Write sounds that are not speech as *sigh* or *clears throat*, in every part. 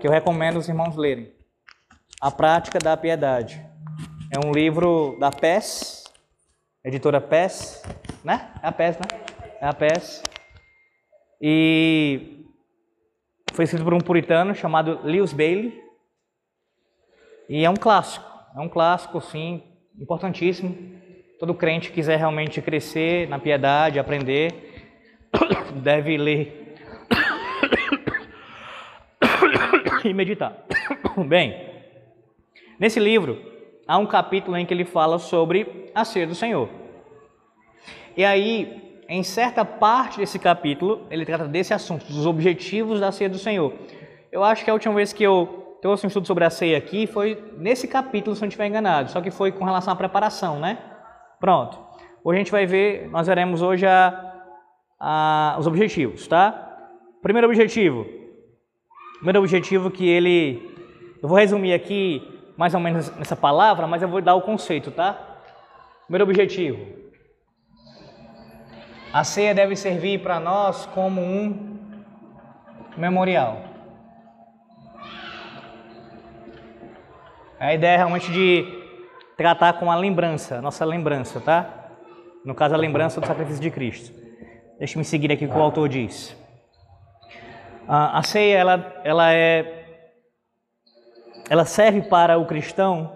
que eu recomendo os irmãos lerem. A Prática da Piedade. É um livro da PES, editora PES, né? É a PES, né? É a PES. E foi escrito por um puritano chamado Lewis Bailey. E é um clássico. É um clássico, sim, importantíssimo. Todo crente que quiser realmente crescer na piedade, aprender, *coughs* deve ler *coughs* e meditar. *coughs* Bem, nesse livro há um capítulo em que ele fala sobre a ceia do Senhor. E aí, em certa parte desse capítulo, ele trata desse assunto, dos objetivos da ceia do Senhor. Eu acho que a última vez que eu trouxe um estudo sobre a ceia aqui foi nesse capítulo, se eu não estiver enganado, só que foi com relação à preparação, né? Pronto. Hoje a gente vai ver, nós veremos hoje a, a, os objetivos, tá? Primeiro objetivo. Primeiro objetivo que ele. Eu vou resumir aqui mais ou menos nessa palavra, mas eu vou dar o conceito, tá? Primeiro objetivo. A ceia deve servir para nós como um memorial. A ideia é realmente de tratar com a lembrança, nossa lembrança, tá? No caso, a lembrança do sacrifício de Cristo. Deixe-me seguir aqui o que o autor diz. A ceia, ela, ela é ela serve para o cristão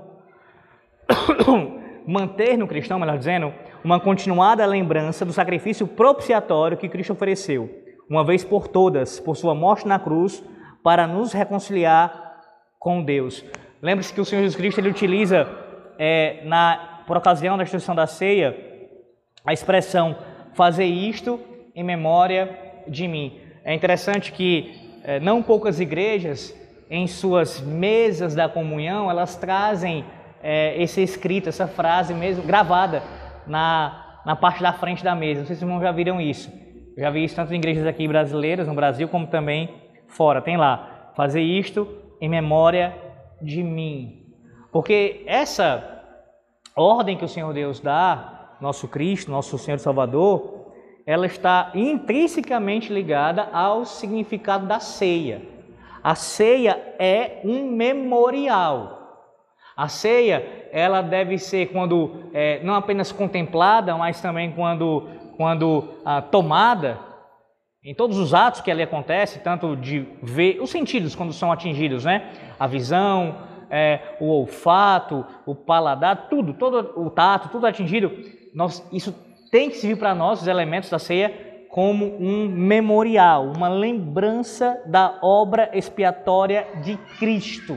*coughs* manter no cristão, melhor dizendo, uma continuada lembrança do sacrifício propiciatório que Cristo ofereceu, uma vez por todas, por sua morte na cruz, para nos reconciliar com Deus. Lembre-se que o Senhor Jesus Cristo ele utiliza, é, na, por ocasião da instituição da ceia, a expressão fazer isto em memória de mim. É interessante que é, não poucas igrejas em suas mesas da comunhão, elas trazem é, esse escrito, essa frase mesmo, gravada na, na parte da frente da mesa. Não sei se vocês já viram isso. Eu já vi isso tanto em igrejas aqui brasileiras, no Brasil, como também fora. Tem lá, fazer isto em memória de mim. Porque essa ordem que o Senhor Deus dá, nosso Cristo, nosso Senhor Salvador, ela está intrinsecamente ligada ao significado da ceia. A ceia é um memorial. A ceia, ela deve ser quando é, não apenas contemplada, mas também quando, quando ah, tomada, em todos os atos que ali acontece, tanto de ver os sentidos quando são atingidos, né? A visão, é, o olfato, o paladar, tudo, todo o tato, tudo atingido. Nós, isso tem que servir para nós os elementos da ceia como um memorial, uma lembrança da obra expiatória de Cristo.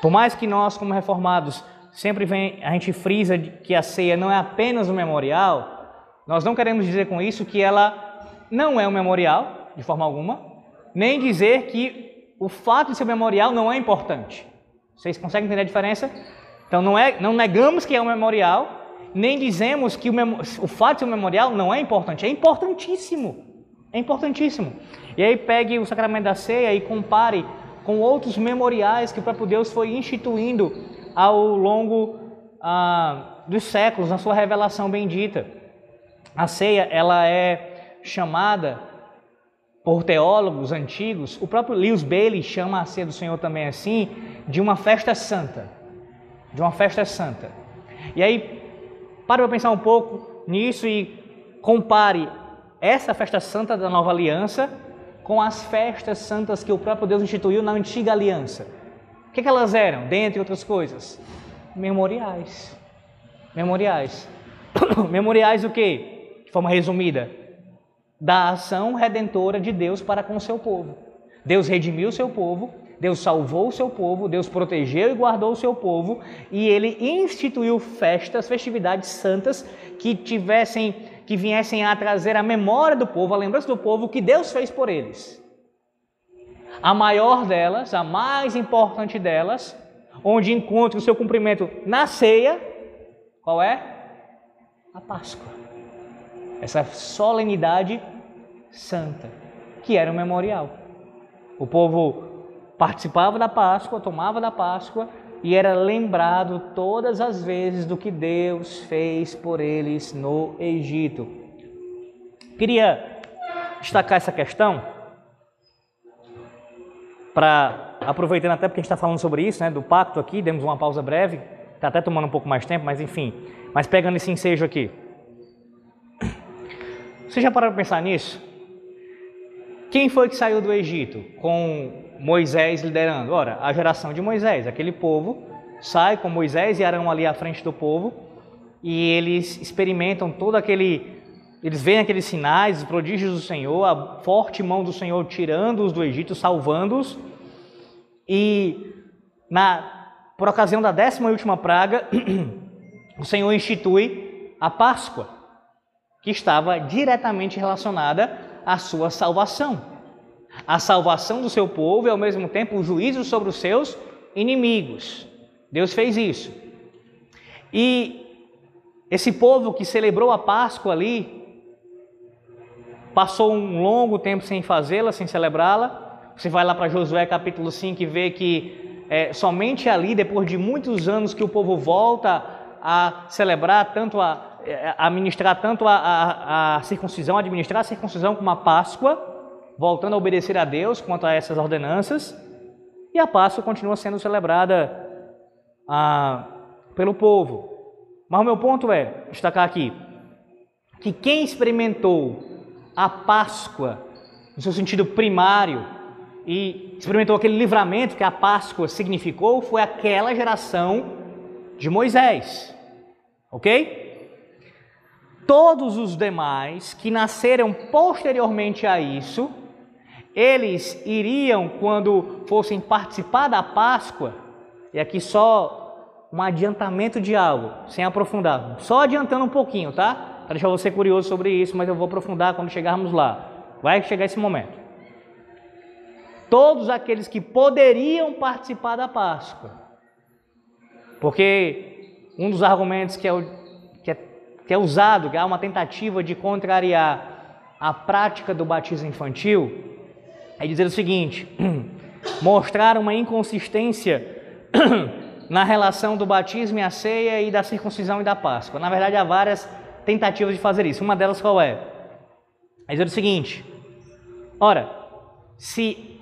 Por mais que nós, como reformados, sempre vem, a gente frisa que a ceia não é apenas um memorial, nós não queremos dizer com isso que ela não é um memorial, de forma alguma, nem dizer que o fato de ser memorial não é importante. Vocês conseguem entender a diferença? Então não, é, não negamos que é um memorial, nem dizemos que o, o fato de ser memorial não é importante. É importantíssimo. É importantíssimo. E aí pegue o sacramento da ceia e compare com outros memoriais que o próprio Deus foi instituindo ao longo ah, dos séculos, na sua revelação bendita. A ceia, ela é chamada por teólogos antigos, o próprio Lewis Bailey chama a ceia do Senhor também assim, de uma festa santa. De uma festa santa. E aí Pare para pensar um pouco nisso e compare essa festa santa da nova aliança com as festas santas que o próprio Deus instituiu na antiga aliança. O que, que elas eram, dentre outras coisas? Memoriais. Memoriais. *coughs* Memoriais o quê? De forma resumida, da ação redentora de Deus para com o seu povo. Deus redimiu o seu povo, Deus salvou o seu povo, Deus protegeu e guardou o seu povo e ele instituiu festas, festividades santas que tivessem que viessem a trazer a memória do povo, a lembrança do povo que Deus fez por eles. A maior delas, a mais importante delas, onde encontra o seu cumprimento na ceia, qual é? A Páscoa. Essa solenidade santa, que era um memorial. O povo participava da Páscoa, tomava da Páscoa e era lembrado todas as vezes do que Deus fez por eles no Egito. Queria destacar essa questão para aproveitando até porque a gente está falando sobre isso, né, do pacto aqui, demos uma pausa breve, está até tomando um pouco mais tempo, mas enfim, mas pegando esse ensejo aqui. Você já parou para pensar nisso? Quem foi que saiu do Egito com Moisés liderando? Ora, a geração de Moisés, aquele povo sai com Moisés e Arão ali à frente do povo e eles experimentam todo aquele eles veem aqueles sinais, os prodígios do Senhor, a forte mão do Senhor tirando-os do Egito, salvando-os. E na, por ocasião da décima e última praga, *clears throat* o Senhor institui a Páscoa, que estava diretamente relacionada à sua salvação. A salvação do seu povo e, ao mesmo tempo, o juízo sobre os seus inimigos. Deus fez isso. E esse povo que celebrou a Páscoa ali, passou um longo tempo sem fazê-la, sem celebrá-la. Você vai lá para Josué capítulo 5 e vê que é, somente ali, depois de muitos anos, que o povo volta a celebrar, tanto a, a administrar tanto a, a, a circuncisão, administrar a circuncisão como a Páscoa, voltando a obedecer a Deus quanto a essas ordenanças. E a Páscoa continua sendo celebrada ah, pelo povo. Mas o meu ponto é destacar aqui que quem experimentou a Páscoa, no seu sentido primário, e experimentou aquele livramento que a Páscoa significou, foi aquela geração de Moisés. Ok? Todos os demais que nasceram posteriormente a isso, eles iriam, quando fossem participar da Páscoa, e aqui só um adiantamento de algo, sem aprofundar, só adiantando um pouquinho, tá? para deixar você curioso sobre isso, mas eu vou aprofundar quando chegarmos lá. Vai chegar esse momento. Todos aqueles que poderiam participar da Páscoa, porque um dos argumentos que é, é, que é usado, que há uma tentativa de contrariar a prática do batismo infantil, é dizer o seguinte: *clears throat* mostrar uma inconsistência *clears throat* na relação do batismo e a ceia e da circuncisão e da Páscoa. Na verdade, há várias tentativas de fazer isso. Uma delas qual é? É dizer o seguinte: ora, se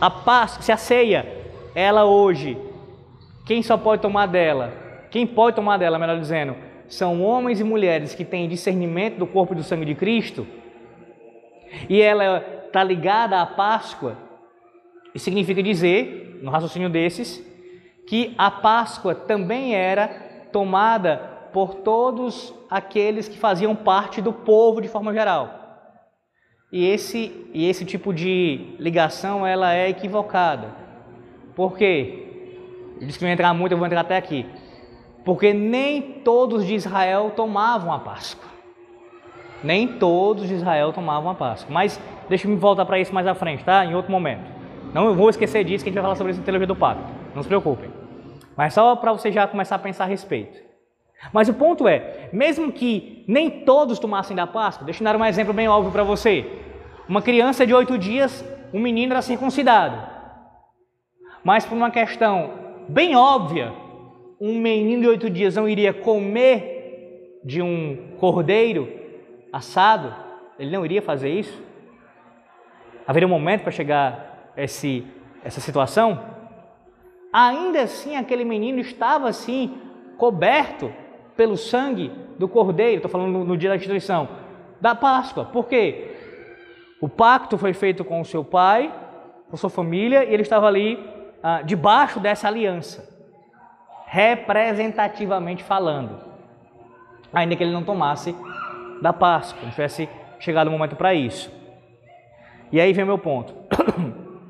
a Páscoa, se a ceia, ela hoje, quem só pode tomar dela? Quem pode tomar dela, melhor dizendo, são homens e mulheres que têm discernimento do corpo e do sangue de Cristo, e ela está ligada à Páscoa, isso significa dizer, no raciocínio desses, que a Páscoa também era tomada por todos aqueles que faziam parte do povo de forma geral. E esse, e esse tipo de ligação ela é equivocada. Por quê? Eu disse que não ia entrar muito, eu vou entrar até aqui. Porque nem todos de Israel tomavam a Páscoa. Nem todos de Israel tomavam a Páscoa. Mas deixa eu voltar para isso mais à frente, tá? Em outro momento. Não vou esquecer disso, que a gente vai falar sobre isso no Teologia do Pacto. Não se preocupem. Mas só para você já começar a pensar a respeito. Mas o ponto é, mesmo que nem todos tomassem da Páscoa, deixa eu dar um exemplo bem óbvio para você. Uma criança de oito dias, um menino era circuncidado. Mas por uma questão bem óbvia, um menino de oito dias não iria comer de um cordeiro assado, ele não iria fazer isso? Haveria um momento para chegar esse, essa situação? Ainda assim, aquele menino estava assim, coberto pelo sangue do cordeiro, estou falando no, no dia da instituição, da Páscoa. Por quê? O pacto foi feito com o seu pai, com sua família, e ele estava ali ah, debaixo dessa aliança, representativamente falando, ainda que ele não tomasse da Páscoa, não tivesse chegado o momento para isso. E aí vem meu ponto.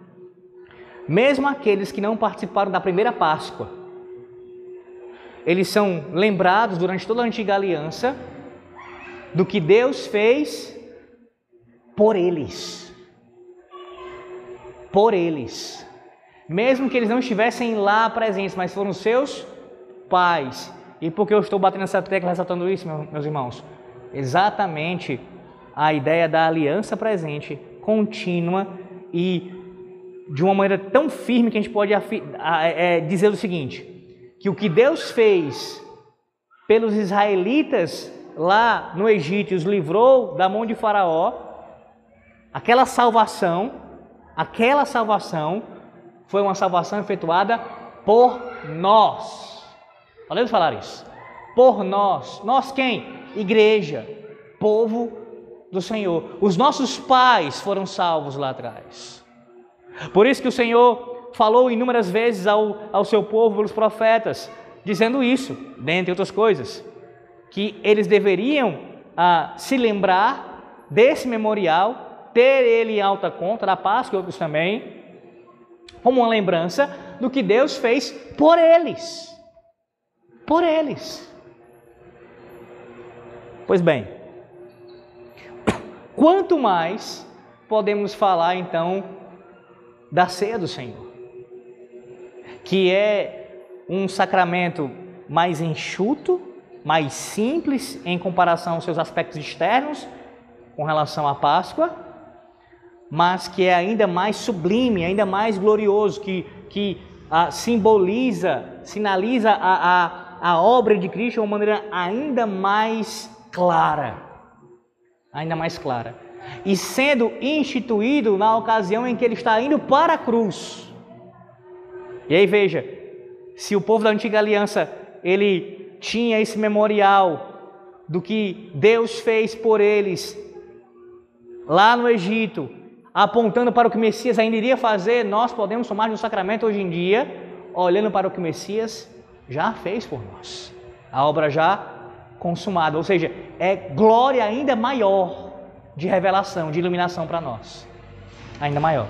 *coughs* Mesmo aqueles que não participaram da primeira Páscoa, eles são lembrados durante toda a antiga aliança do que Deus fez por eles. Por eles. Mesmo que eles não estivessem lá presentes, mas foram seus pais. E por que eu estou batendo essa tecla ressaltando isso, meus irmãos? Exatamente a ideia da aliança presente, contínua e de uma maneira tão firme que a gente pode é, dizer o seguinte: que o que Deus fez pelos israelitas lá no Egito os livrou da mão de Faraó, aquela salvação, Aquela salvação foi uma salvação efetuada por nós. Podemos falar isso? Por nós. Nós quem? Igreja, povo do Senhor. Os nossos pais foram salvos lá atrás. Por isso que o Senhor falou inúmeras vezes ao, ao seu povo, pelos profetas, dizendo isso, dentre outras coisas, que eles deveriam ah, se lembrar desse memorial, ter ele em alta conta, da Páscoa e outros também, como uma lembrança do que Deus fez por eles. Por eles. Pois bem, quanto mais podemos falar então da ceia do Senhor, que é um sacramento mais enxuto, mais simples em comparação aos seus aspectos externos com relação à Páscoa, mas que é ainda mais sublime, ainda mais glorioso, que, que ah, simboliza, sinaliza a, a, a obra de Cristo de uma maneira ainda mais clara. Ainda mais clara. E sendo instituído na ocasião em que ele está indo para a cruz. E aí veja, se o povo da antiga aliança ele tinha esse memorial do que Deus fez por eles lá no Egito, apontando para o que o Messias ainda iria fazer, nós podemos tomar no sacramento hoje em dia, olhando para o que o Messias já fez por nós. A obra já consumada, ou seja, é glória ainda maior de revelação, de iluminação para nós. Ainda maior.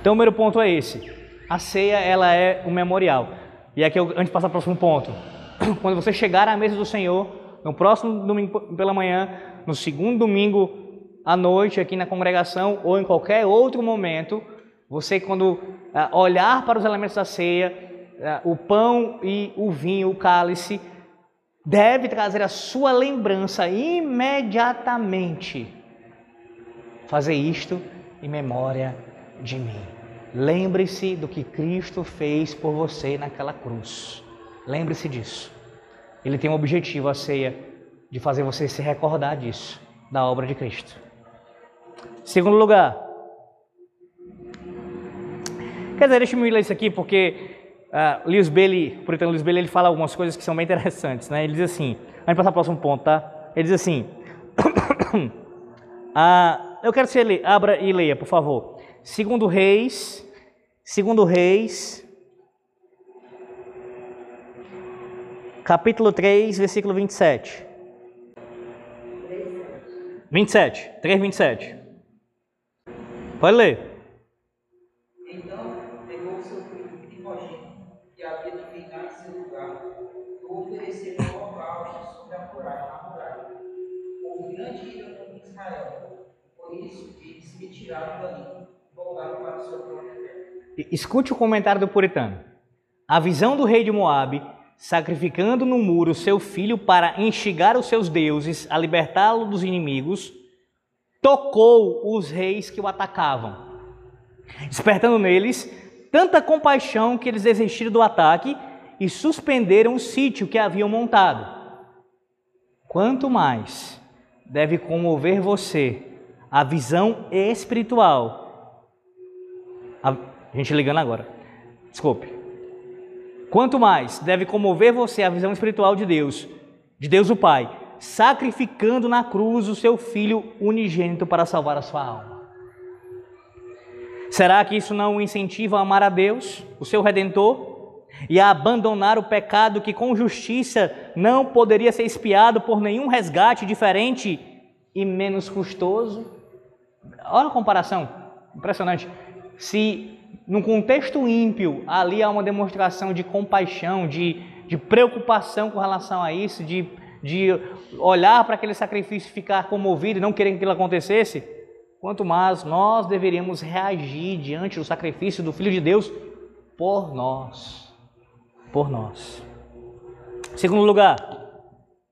Então, o primeiro ponto é esse. A ceia, ela é o memorial. E aqui, antes de passar para o próximo ponto, *clears throat* quando você chegar à mesa do Senhor, no próximo domingo pela manhã, no segundo domingo à noite aqui na congregação ou em qualquer outro momento, você quando ah, olhar para os elementos da ceia, ah, o pão e o vinho, o cálice, deve trazer a sua lembrança imediatamente. Fazer isto em memória de mim. Lembre-se do que Cristo fez por você naquela cruz. Lembre-se disso. Ele tem um objetivo, a ceia, de fazer você se recordar disso, da obra de Cristo. Segundo lugar. Quer dizer, deixa eu ler isso aqui porque uh, Lewis Bailey, por exemplo, Lewis Bailey, ele fala algumas coisas que são bem interessantes, né? Ele diz assim, gente passar para o próximo ponto, tá? Ele diz assim, uh, *coughs* eu quero que você lê, abra e leia, por favor. Segundo Reis, segundo Reis, capítulo 3, versículo 27. 27, 3, 27. Pode ler. Então pegou o seu filho primogênito, que havia de em seu lugar, e o ofereceu em holocausto sobre a muralha. Houve grande ira contra Israel, por isso eles se retiraram dali, voltaram para sua própria terra. Escute o comentário do puritano. A visão do rei de Moabe sacrificando no muro seu filho para instigar os seus deuses a libertá-lo dos inimigos, tocou os reis que o atacavam, despertando neles tanta compaixão que eles desistiram do ataque e suspenderam o sítio que haviam montado. Quanto mais deve comover você a visão espiritual. A gente ligando agora. Desculpe. Quanto mais deve comover você a visão espiritual de Deus, de Deus o Pai, sacrificando na cruz o seu filho unigênito para salvar a sua alma. Será que isso não o incentiva a amar a Deus, o seu redentor, e a abandonar o pecado que com justiça não poderia ser espiado por nenhum resgate diferente e menos custoso? Olha a comparação, impressionante. Se num contexto ímpio ali há uma demonstração de compaixão, de, de preocupação com relação a isso, de de olhar para aquele sacrifício e ficar comovido e não querer que aquilo acontecesse, quanto mais nós deveríamos reagir diante do sacrifício do Filho de Deus por nós. Por nós. Segundo lugar,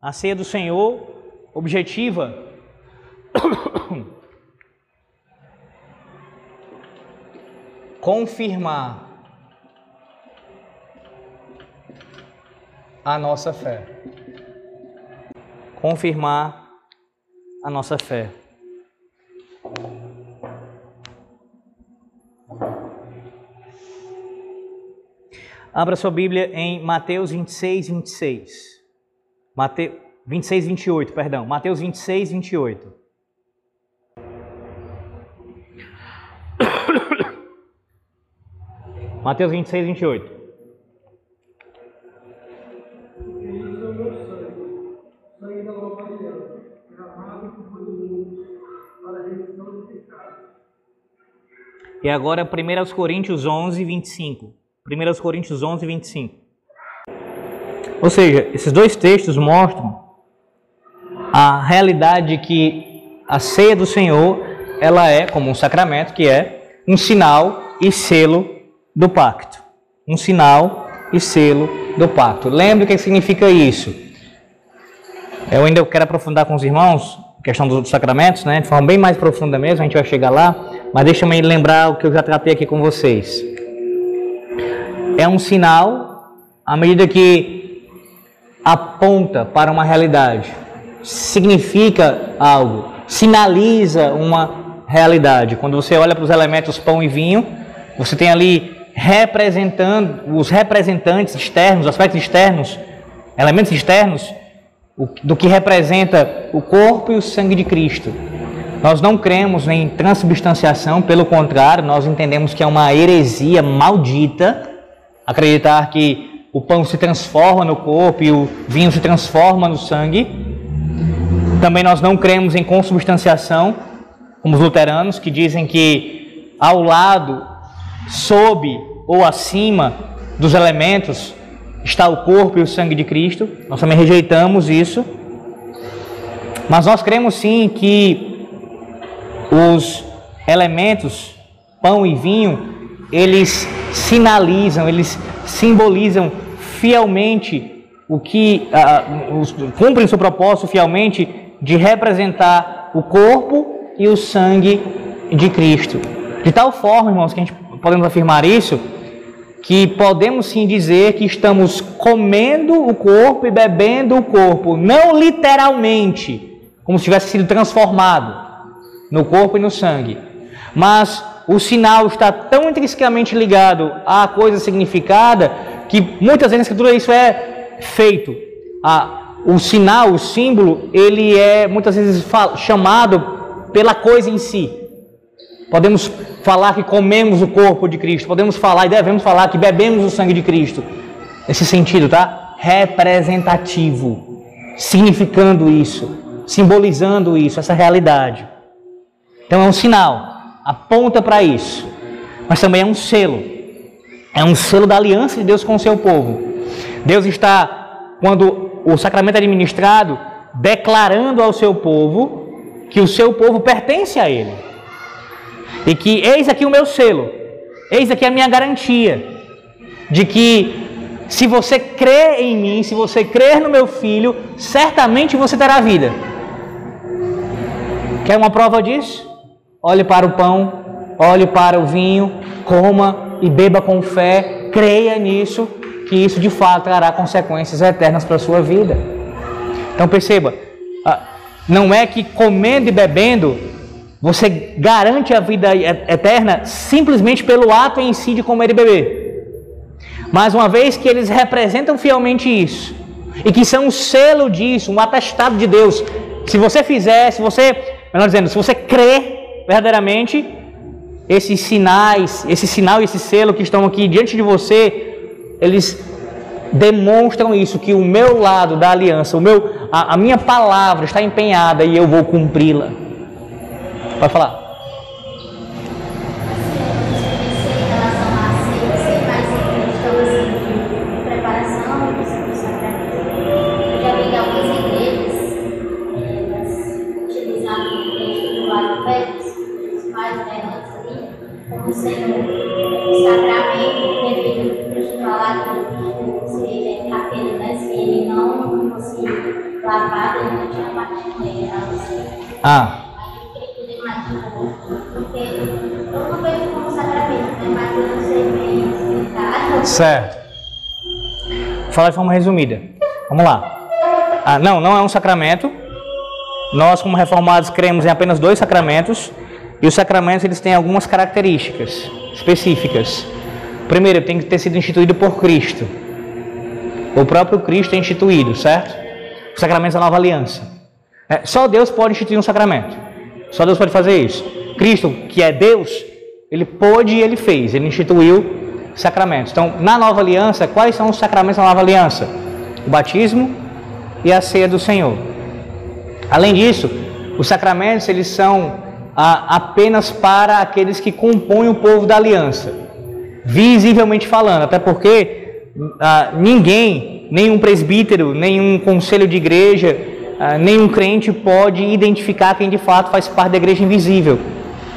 a ceia do Senhor objetiva *coughs* confirmar a nossa fé confirmar a nossa fé. Abra sua Bíblia em Mateus 26, 26. Mateus 26, 28, perdão. Mateus 26, 28. *coughs* Mateus 26, 28. E agora 1 Coríntios 11, 25. 1 Coríntios 11, 25. Ou seja, esses dois textos mostram a realidade que a ceia do Senhor, ela é como um sacramento que é um sinal e selo do pacto. Um sinal e selo do pacto. Lembre o que significa isso. Eu ainda quero aprofundar com os irmãos a questão dos sacramentos, né, de forma bem mais profunda mesmo, a gente vai chegar lá, mas deixa-me lembrar o que eu já tratei aqui com vocês. É um sinal à medida que aponta para uma realidade, significa algo, sinaliza uma realidade. Quando você olha para os elementos pão e vinho, você tem ali representando os representantes externos, aspectos externos, elementos externos do que representa o corpo e o sangue de Cristo. Nós não cremos em transubstanciação, pelo contrário, nós entendemos que é uma heresia maldita acreditar que o pão se transforma no corpo e o vinho se transforma no sangue. Também nós não cremos em consubstanciação, como os luteranos, que dizem que ao lado, sob ou acima dos elementos está o corpo e o sangue de Cristo. Nós também rejeitamos isso. Mas nós cremos sim que os elementos, pão e vinho, eles sinalizam, eles simbolizam fielmente o que uh, cumprem seu propósito fielmente de representar o corpo e o sangue de Cristo. De tal forma, irmãos, que a gente podemos afirmar isso, que podemos sim dizer que estamos comendo o corpo e bebendo o corpo, não literalmente, como se tivesse sido transformado no corpo e no sangue, mas o sinal está tão intrinsecamente ligado à coisa significada que muitas vezes na escritura isso é feito. O sinal, o símbolo, ele é muitas vezes chamado pela coisa em si. Podemos falar que comemos o corpo de Cristo, podemos falar e devemos falar que bebemos o sangue de Cristo. Nesse sentido, tá? Representativo, significando isso, simbolizando isso, essa realidade. Então é um sinal aponta para isso, mas também é um selo. É um selo da aliança de Deus com o seu povo. Deus está, quando o sacramento é administrado, declarando ao seu povo que o seu povo pertence a Ele. E que eis aqui o meu selo, eis aqui a minha garantia de que se você crer em mim, se você crer no meu filho, certamente você terá vida. Quer uma prova disso? Olhe para o pão, olhe para o vinho, coma e beba com fé, creia nisso, que isso de fato trará consequências eternas para a sua vida. Então perceba, ah, não é que comendo e bebendo você garante a vida eterna simplesmente pelo ato em si de comer e beber. Mas uma vez que eles representam fielmente isso, e que são um selo disso, um atestado de Deus, se você fizer, se você, melhor dizendo, se você crer verdadeiramente esses sinais, esse sinal e esse selo que estão aqui diante de você, eles demonstram isso, que o meu lado da aliança, o meu, a, a minha palavra está empenhada e eu vou cumpri-la. Pode falar. Ah. Certo. Falar de forma resumida. Vamos lá. Ah, não, não é um sacramento. Nós, como reformados, cremos em apenas dois sacramentos. E os sacramentos eles têm algumas características específicas. Primeiro, tem que ter sido instituído por Cristo. O próprio Cristo é instituído, certo? O sacramento da nova aliança. É, só Deus pode instituir um sacramento. Só Deus pode fazer isso. Cristo, que é Deus, ele pôde e ele fez. Ele instituiu sacramentos. Então, na nova aliança, quais são os sacramentos da nova aliança? O batismo e a ceia do Senhor. Além disso, os sacramentos eles são ah, apenas para aqueles que compõem o povo da aliança, visivelmente falando, até porque ah, ninguém, nenhum presbítero, nenhum conselho de igreja, nenhum crente pode identificar quem de fato faz parte da igreja invisível.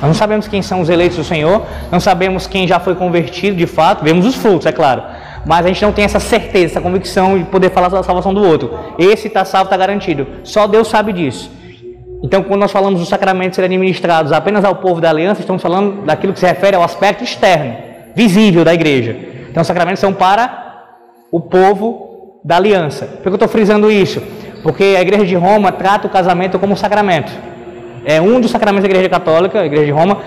Nós não sabemos quem são os eleitos do Senhor, não sabemos quem já foi convertido de fato, vemos os frutos, é claro. Mas a gente não tem essa certeza, essa convicção de poder falar da salvação do outro. Esse está salvo, está garantido. Só Deus sabe disso. Então, quando nós falamos dos sacramentos serem administrados apenas ao povo da aliança, estamos falando daquilo que se refere ao aspecto externo, visível da igreja. Então, os sacramentos são para o povo da aliança. Por que eu estou frisando isso? Porque a igreja de Roma trata o casamento como um sacramento. É um dos sacramentos da Igreja Católica, a Igreja de Roma,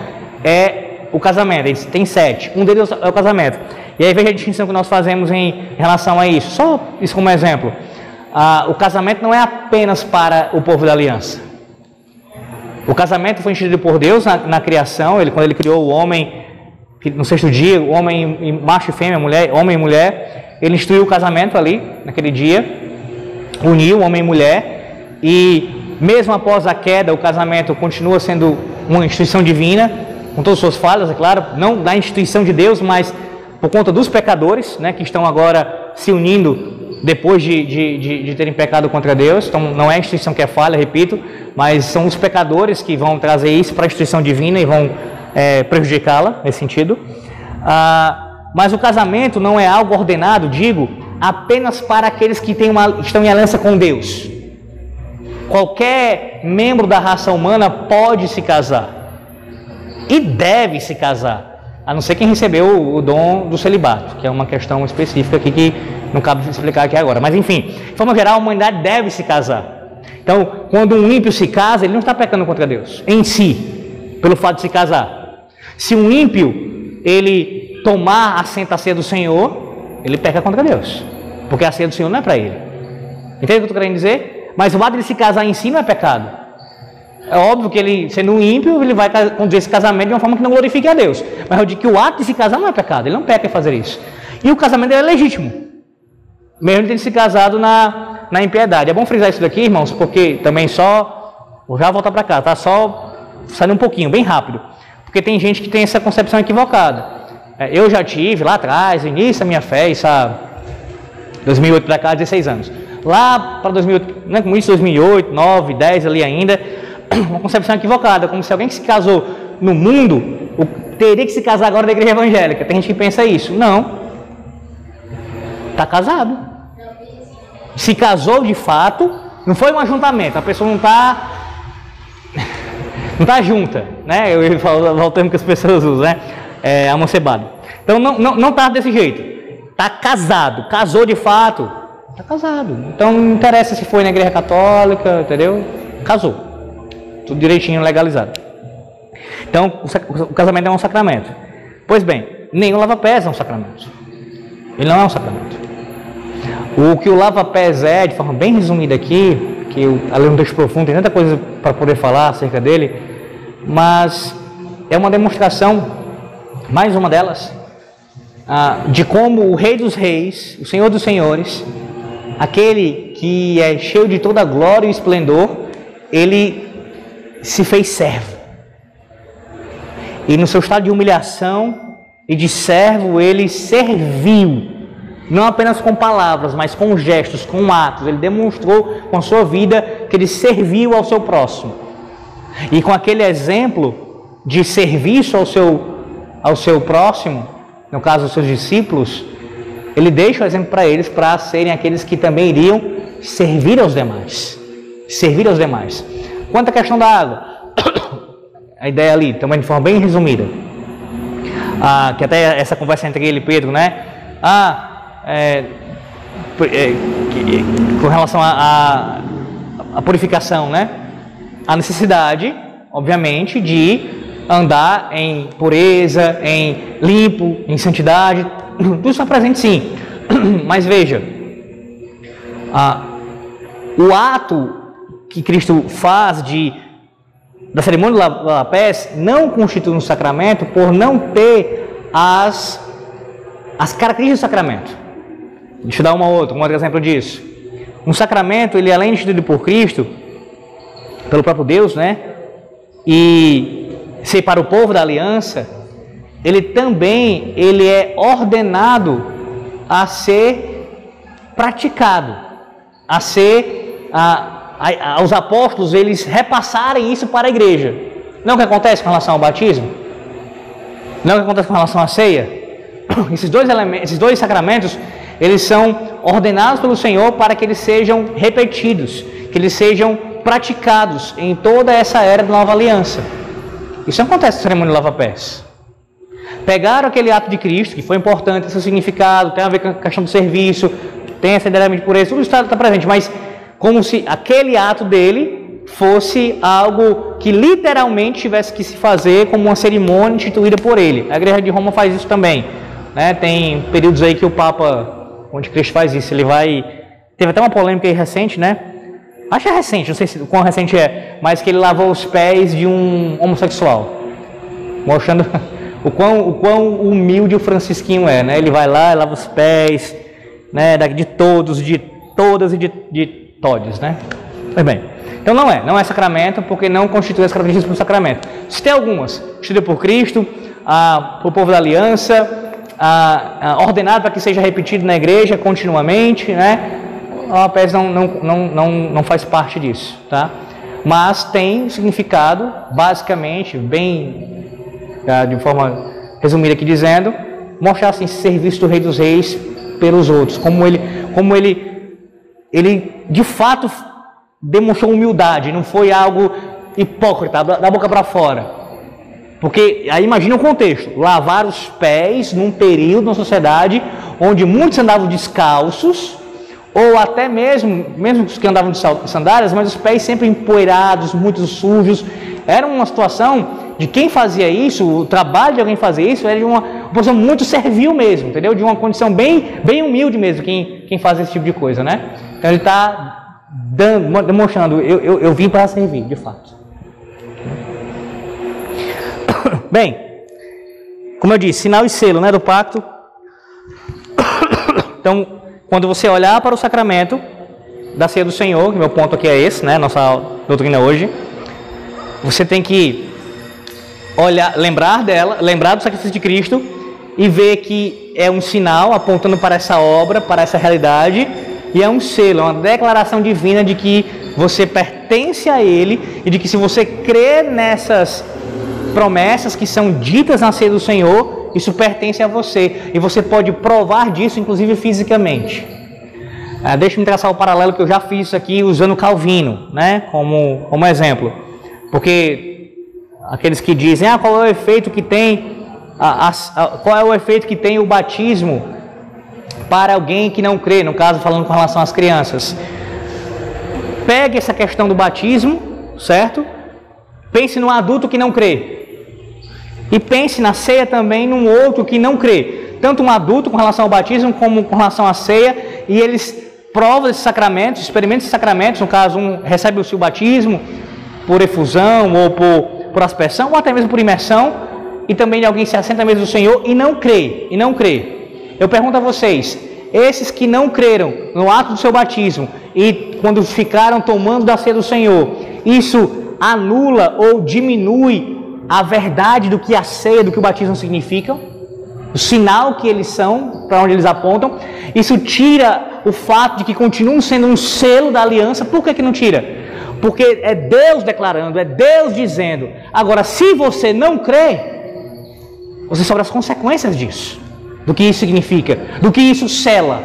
é o casamento. Eles têm sete. Um deles é o casamento. E aí veja a distinção que nós fazemos em relação a isso. Só isso como exemplo. Ah, o casamento não é apenas para o povo da aliança. O casamento foi instituído por Deus na, na criação. Ele, quando ele criou o homem, no sexto dia, o homem, macho e fêmea, mulher, homem e mulher, ele instituiu o casamento ali, naquele dia, uniu homem e mulher, e mesmo após a queda, o casamento continua sendo uma instituição divina, com todas as suas falhas, é claro, não da instituição de Deus, mas por conta dos pecadores, né, que estão agora se unindo depois de, de, de, de, terem pecado contra Deus. Então, não é a instituição que é falha, repito, mas são os pecadores que vão trazer isso para a instituição divina e vão é, prejudicá-la nesse sentido. Ah, mas o casamento não é algo ordenado, digo, apenas para aqueles que uma, estão em aliança com Deus. Qualquer membro da raça humana pode se casar e deve se casar, a não ser quem recebeu o dom do celibato, que é uma questão específica aqui que não cabe explicar aqui agora. Mas enfim, de forma geral, a humanidade deve se casar. Então, quando um ímpio se casa, ele não está pecando contra Deus em si, pelo fato de se casar. Se um ímpio ele tomar a ceia do Senhor, ele peca contra Deus, porque a ceia do Senhor não é para ele. Entende o que eu estou querendo dizer? Mas o ato de se casar em si não é pecado. É óbvio que ele, sendo um ímpio, ele vai conduzir esse casamento de uma forma que não glorifique a Deus. Mas eu digo que o ato de se casar não é pecado, ele não peca em fazer isso. E o casamento é legítimo, mesmo tendo se casado na, na impiedade. É bom frisar isso daqui, irmãos, porque também só. Vou já voltar para cá, tá? Só sair um pouquinho, bem rápido. Porque tem gente que tem essa concepção equivocada. É, eu já tive lá atrás, início da minha fé, isso há 2008 para cá, 16 anos lá para 2008, né, como isso, 2008, 9, 10 ali ainda, *clears throat* uma concepção equivocada, como se alguém que se casou no mundo teria que se casar agora da igreja evangélica. Tem gente que pensa isso. Não. Está casado. Se casou de fato, não foi um ajuntamento, a pessoa não está *laughs* não está junta, né? Eu falo o termo que as pessoas usam, né? É, amoncebado. Então não não, não tá desse jeito. Está casado, casou de fato, Está casado. Então não interessa se foi na igreja católica, entendeu? Casou. Tudo direitinho, legalizado. Então o casamento é um sacramento. Pois bem, nenhum lava-pés é um sacramento. Ele não é um sacramento. O que o lava-pés é, de forma bem resumida aqui, que eu, além do texto profundo, tem tanta coisa para poder falar acerca dele, mas é uma demonstração, mais uma delas, ah, de como o Rei dos Reis, o Senhor dos Senhores, aquele que é cheio de toda glória e esplendor, ele se fez servo. E no seu estado de humilhação e de servo, ele serviu, não apenas com palavras, mas com gestos, com atos. Ele demonstrou com a sua vida que ele serviu ao seu próximo. E com aquele exemplo de serviço ao seu, ao seu próximo, no caso, os seus discípulos, ele deixa o exemplo para eles para serem aqueles que também iriam servir aos demais. Servir aos demais. Quanto à questão da água, *coughs* a ideia ali, também de forma bem resumida, ah, que até essa conversa entre ele e Pedro, né? Ah, é, é, com relação à purificação, né? A necessidade, obviamente, de andar em pureza, em limpo, em santidade. *clears throat* Tudo está presente sim. *clears throat* Mas veja, a, o ato que Cristo faz de da cerimônia de lavar pés não constitui um sacramento por não ter as, as características do sacramento. Deixa eu dar uma outra, um outro exemplo disso. Um sacramento, ele além de instituído por Cristo, pelo próprio Deus, né? E ser para o povo da aliança, ele também ele é ordenado a ser praticado, a ser a, a, aos apóstolos eles repassarem isso para a igreja. Não é o que acontece com relação ao batismo? Não é o que acontece com relação à ceia? *coughs* Esses dois elementos, esses dois sacramentos, eles são ordenados pelo Senhor para que eles sejam repetidos, que eles sejam praticados em toda essa era da nova aliança. Isso acontece na cerimônia de lava-pés. Pegaram aquele ato de Cristo, que foi importante, seu significado, tem a ver com a questão do serviço, tem essa ideia de pureza, tudo isso está presente, mas como se aquele ato dele fosse algo que literalmente tivesse que se fazer como uma cerimônia instituída por ele. A igreja de Roma faz isso também. Né? Tem períodos aí que o Papa, onde Cristo faz isso, ele vai. Teve até uma polêmica aí recente, né? Acho que é recente, não sei se, quão recente é, mas que ele lavou os pés de um homossexual, mostrando *laughs* o quão, o quão humilde o Francisquinho é, né? Ele vai lá, lava os pés, né? De todos, de todas e de, de todes, né? Pois bem, então não é, não é sacramento, porque não constitui as características do sacramento. Se tem algumas, instituída por Cristo, a, o povo da aliança, ordenado para que seja repetido na igreja continuamente, né? A PES não, não, não, não, não faz parte disso, tá? Mas tem significado, basicamente, bem, tá, de forma resumida aqui dizendo, mostrar assim, serviço do Rei dos Reis pelos outros, como ele, como ele, ele de fato demonstrou humildade, não foi algo hipócrita, da boca para fora. Porque aí imagina o contexto: lavar os pés num período na sociedade onde muitos andavam descalços ou até mesmo, mesmo os que andavam de sandálias, mas os pés sempre empoeirados, muito sujos. Era uma situação de quem fazia isso, o trabalho de alguém fazer isso era de uma, uma posição muito servil mesmo, entendeu? De uma condição bem, bem humilde mesmo, quem, quem faz esse tipo de coisa, né? Então ele está demonstrando, eu, eu, eu vim para servir, de fato. *coughs* Bem, como eu disse, sinal e selo né, do pacto. *coughs* Então, quando você olhar para o sacramento da ceia do Senhor, que meu ponto aqui é esse, né, nossa doutrina hoje, você tem que olhar, lembrar dela, lembrar do sacrifício de Cristo e ver que é um sinal apontando para essa obra, para essa realidade, e é um selo, é uma declaração divina de que você pertence a Ele e de que se você crer nessas promessas que são ditas na ceia do Senhor, isso pertence a você e você pode provar disso, inclusive fisicamente. Ah, Deixa-me traçar o paralelo que eu já fiz isso aqui usando Calvino, né, como, como exemplo. Porque aqueles que dizem, ah, qual é o efeito que tem, a, a, a, qual é o efeito que tem o batismo para alguém que não crê, no caso falando com relação às crianças. Pegue essa questão do batismo, certo? Pense no adulto que não crê. E pense na ceia também num outro que não crê, tanto um adulto com relação ao batismo como com relação à ceia, e eles provam esses sacramentos, experimentam esses sacramentos, no caso um recebe o seu batismo por efusão ou por, por aspersão, ou até mesmo por imersão, e também alguém se assenta à mesa do Senhor e não crê, e não crê. Eu pergunto a vocês, esses que não creram no ato do seu batismo e quando ficaram tomando da ceia do Senhor, isso anula ou diminui a verdade do que a ceia, do que o batismo significa, o sinal que eles são, para onde eles apontam. Isso tira o fato de que continuam sendo um selo da aliança. Por que, que não tira? Porque é Deus declarando, é Deus dizendo. Agora, se você não crê, você sofre as consequências disso, do que isso significa, do que isso sela.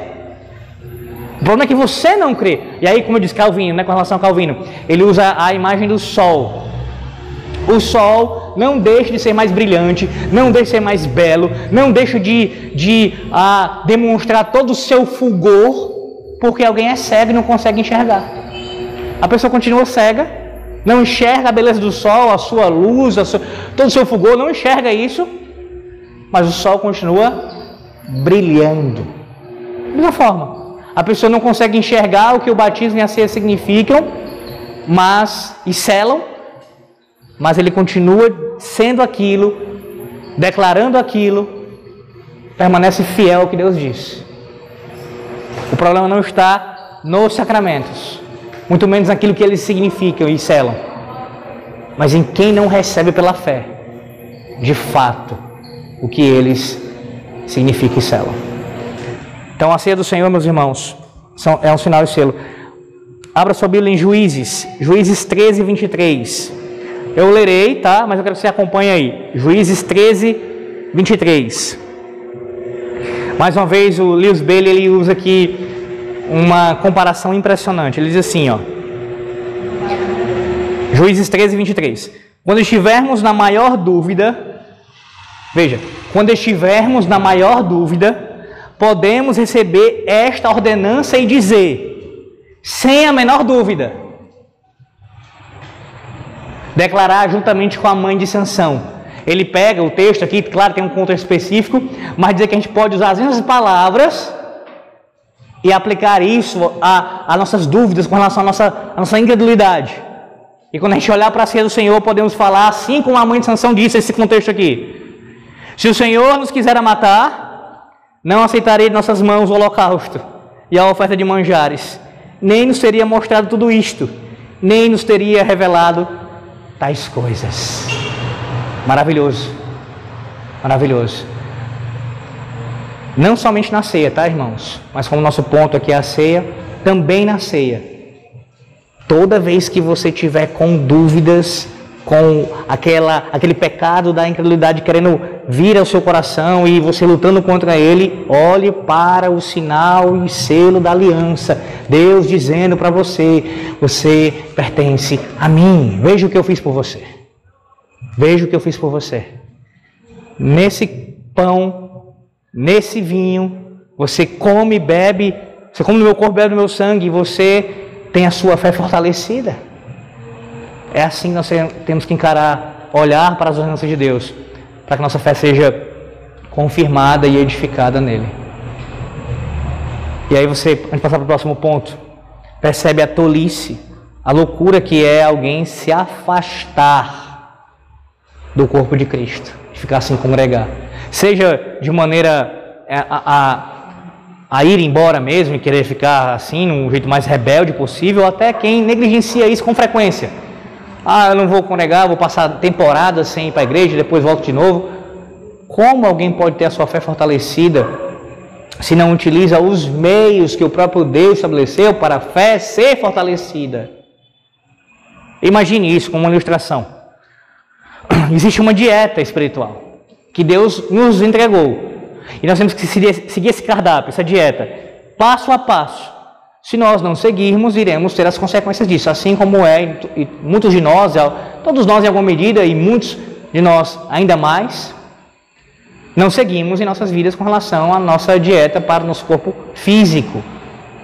O problema é que você não crê. E aí, como eu disse Calvino, né, com relação a Calvino, ele usa a imagem do sol o sol não deixa de ser mais brilhante, não deixa de ser mais belo, não deixa de, de ah, demonstrar todo o seu fulgor, porque alguém é cego e não consegue enxergar. A pessoa continua cega não enxerga a beleza do sol, a sua luz, a sua, todo o seu fulgor, não enxerga isso, mas o sol continua brilhando. Da mesma forma, a pessoa não consegue enxergar o que o batismo e a ceia significam, mas e selam, mas ele continua sendo aquilo, declarando aquilo, permanece fiel ao que Deus diz. O problema não está nos sacramentos, muito menos naquilo que eles significam e selam, mas em quem não recebe pela fé, de fato, o que eles significam e selam. Então, a ceia do Senhor, meus irmãos, é um sinal e selo. Abra sua Bíblia em Juízes, Juízes 13, 23. Eu lerei, tá? Mas eu quero que você acompanhe aí. Juízes 13, 23. Mais uma vez, o Lewis Bailey ele usa aqui uma comparação impressionante. Ele diz assim, ó. Juízes 13, 23. Quando estivermos na maior dúvida, veja, quando estivermos na maior dúvida, podemos receber esta ordenança e dizer, sem a menor dúvida, declarar juntamente com a mãe de Sansão. Ele pega o texto aqui, claro, tem um contexto específico, mas dizer que a gente pode usar as mesmas palavras e aplicar isso a, a nossas dúvidas com relação à nossa, à nossa incredulidade. E quando a gente olhar para a ceia do Senhor, podemos falar assim como a mãe de Sansão disse esse contexto aqui. Se o Senhor nos quiser matar, não aceitarei de nossas mãos o holocausto e a oferta de manjares, nem nos teria mostrado tudo isto, nem nos teria revelado tais coisas. Maravilhoso. Maravilhoso. Não somente na ceia, tá, irmãos? Mas como nosso ponto aqui é a ceia, também na ceia. Toda vez que você tiver com dúvidas, com aquela, aquele pecado da incredulidade querendo vir ao seu coração e você lutando contra ele, olhe para o sinal e selo da aliança. Deus dizendo para você: você pertence a mim. Veja o que eu fiz por você. Veja o que eu fiz por você. Nesse pão, nesse vinho, você come bebe, você come no meu corpo, bebe no meu sangue, você tem a sua fé fortalecida. É assim que nós temos que encarar, olhar para as ordenanças de Deus, para que nossa fé seja confirmada e edificada nele. E aí você, antes de passar para o próximo ponto, percebe a tolice, a loucura que é alguém se afastar do corpo de Cristo, de ficar assim congregar. Seja de maneira é, a, a, a ir embora mesmo e querer ficar assim, no jeito mais rebelde possível, até quem negligencia isso com frequência ah, eu não vou congregar, vou passar temporada sem ir para a igreja, depois volto de novo. Como alguém pode ter a sua fé fortalecida se não utiliza os meios que o próprio Deus estabeleceu para a fé ser fortalecida? Imagine isso como uma ilustração. *clears throat* Existe uma dieta espiritual que Deus nos entregou. E nós temos que seguir esse cardápio, essa dieta, passo a passo. Se nós não seguirmos, iremos ter as consequências disso, assim como é, e muitos de nós, todos nós em alguma medida, e muitos de nós ainda mais, não seguimos em nossas vidas com relação à nossa dieta para o nosso corpo físico.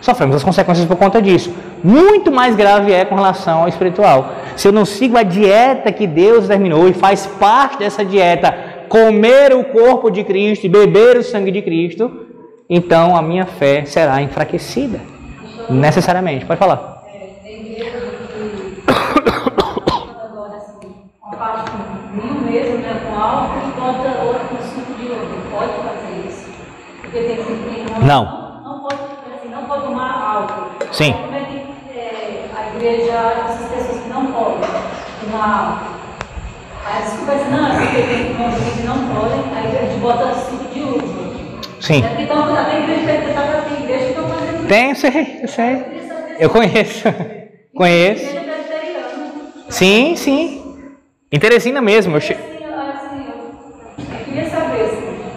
Sofremos as consequências por conta disso. Muito mais grave é com relação ao espiritual. Se eu não sigo a dieta que Deus determinou e faz parte dessa dieta comer o corpo de Cristo e beber o sangue de Cristo, então a minha fé será enfraquecida. Necessariamente. Pode falar. Tem igreja que agora uma parte com vinho mesmo, com álcool, bota outra com suco de ovo. Pode fazer isso? Porque tem sempre não. Não pode, assim, não pode tomar álcool. Sim. Como é que é, a igreja, essas pessoas que não podem tomar álcool? Aí desculpa assim, não, é porque tem um que não podem, aí a gente bota suco de uva. Sim. É, então, tem igreja que tem igreja que estão fazendo tem, eu sei, eu sei. Eu conheço. *laughs* Conheço. Sim, sim. Em Teresina mesmo. Eu.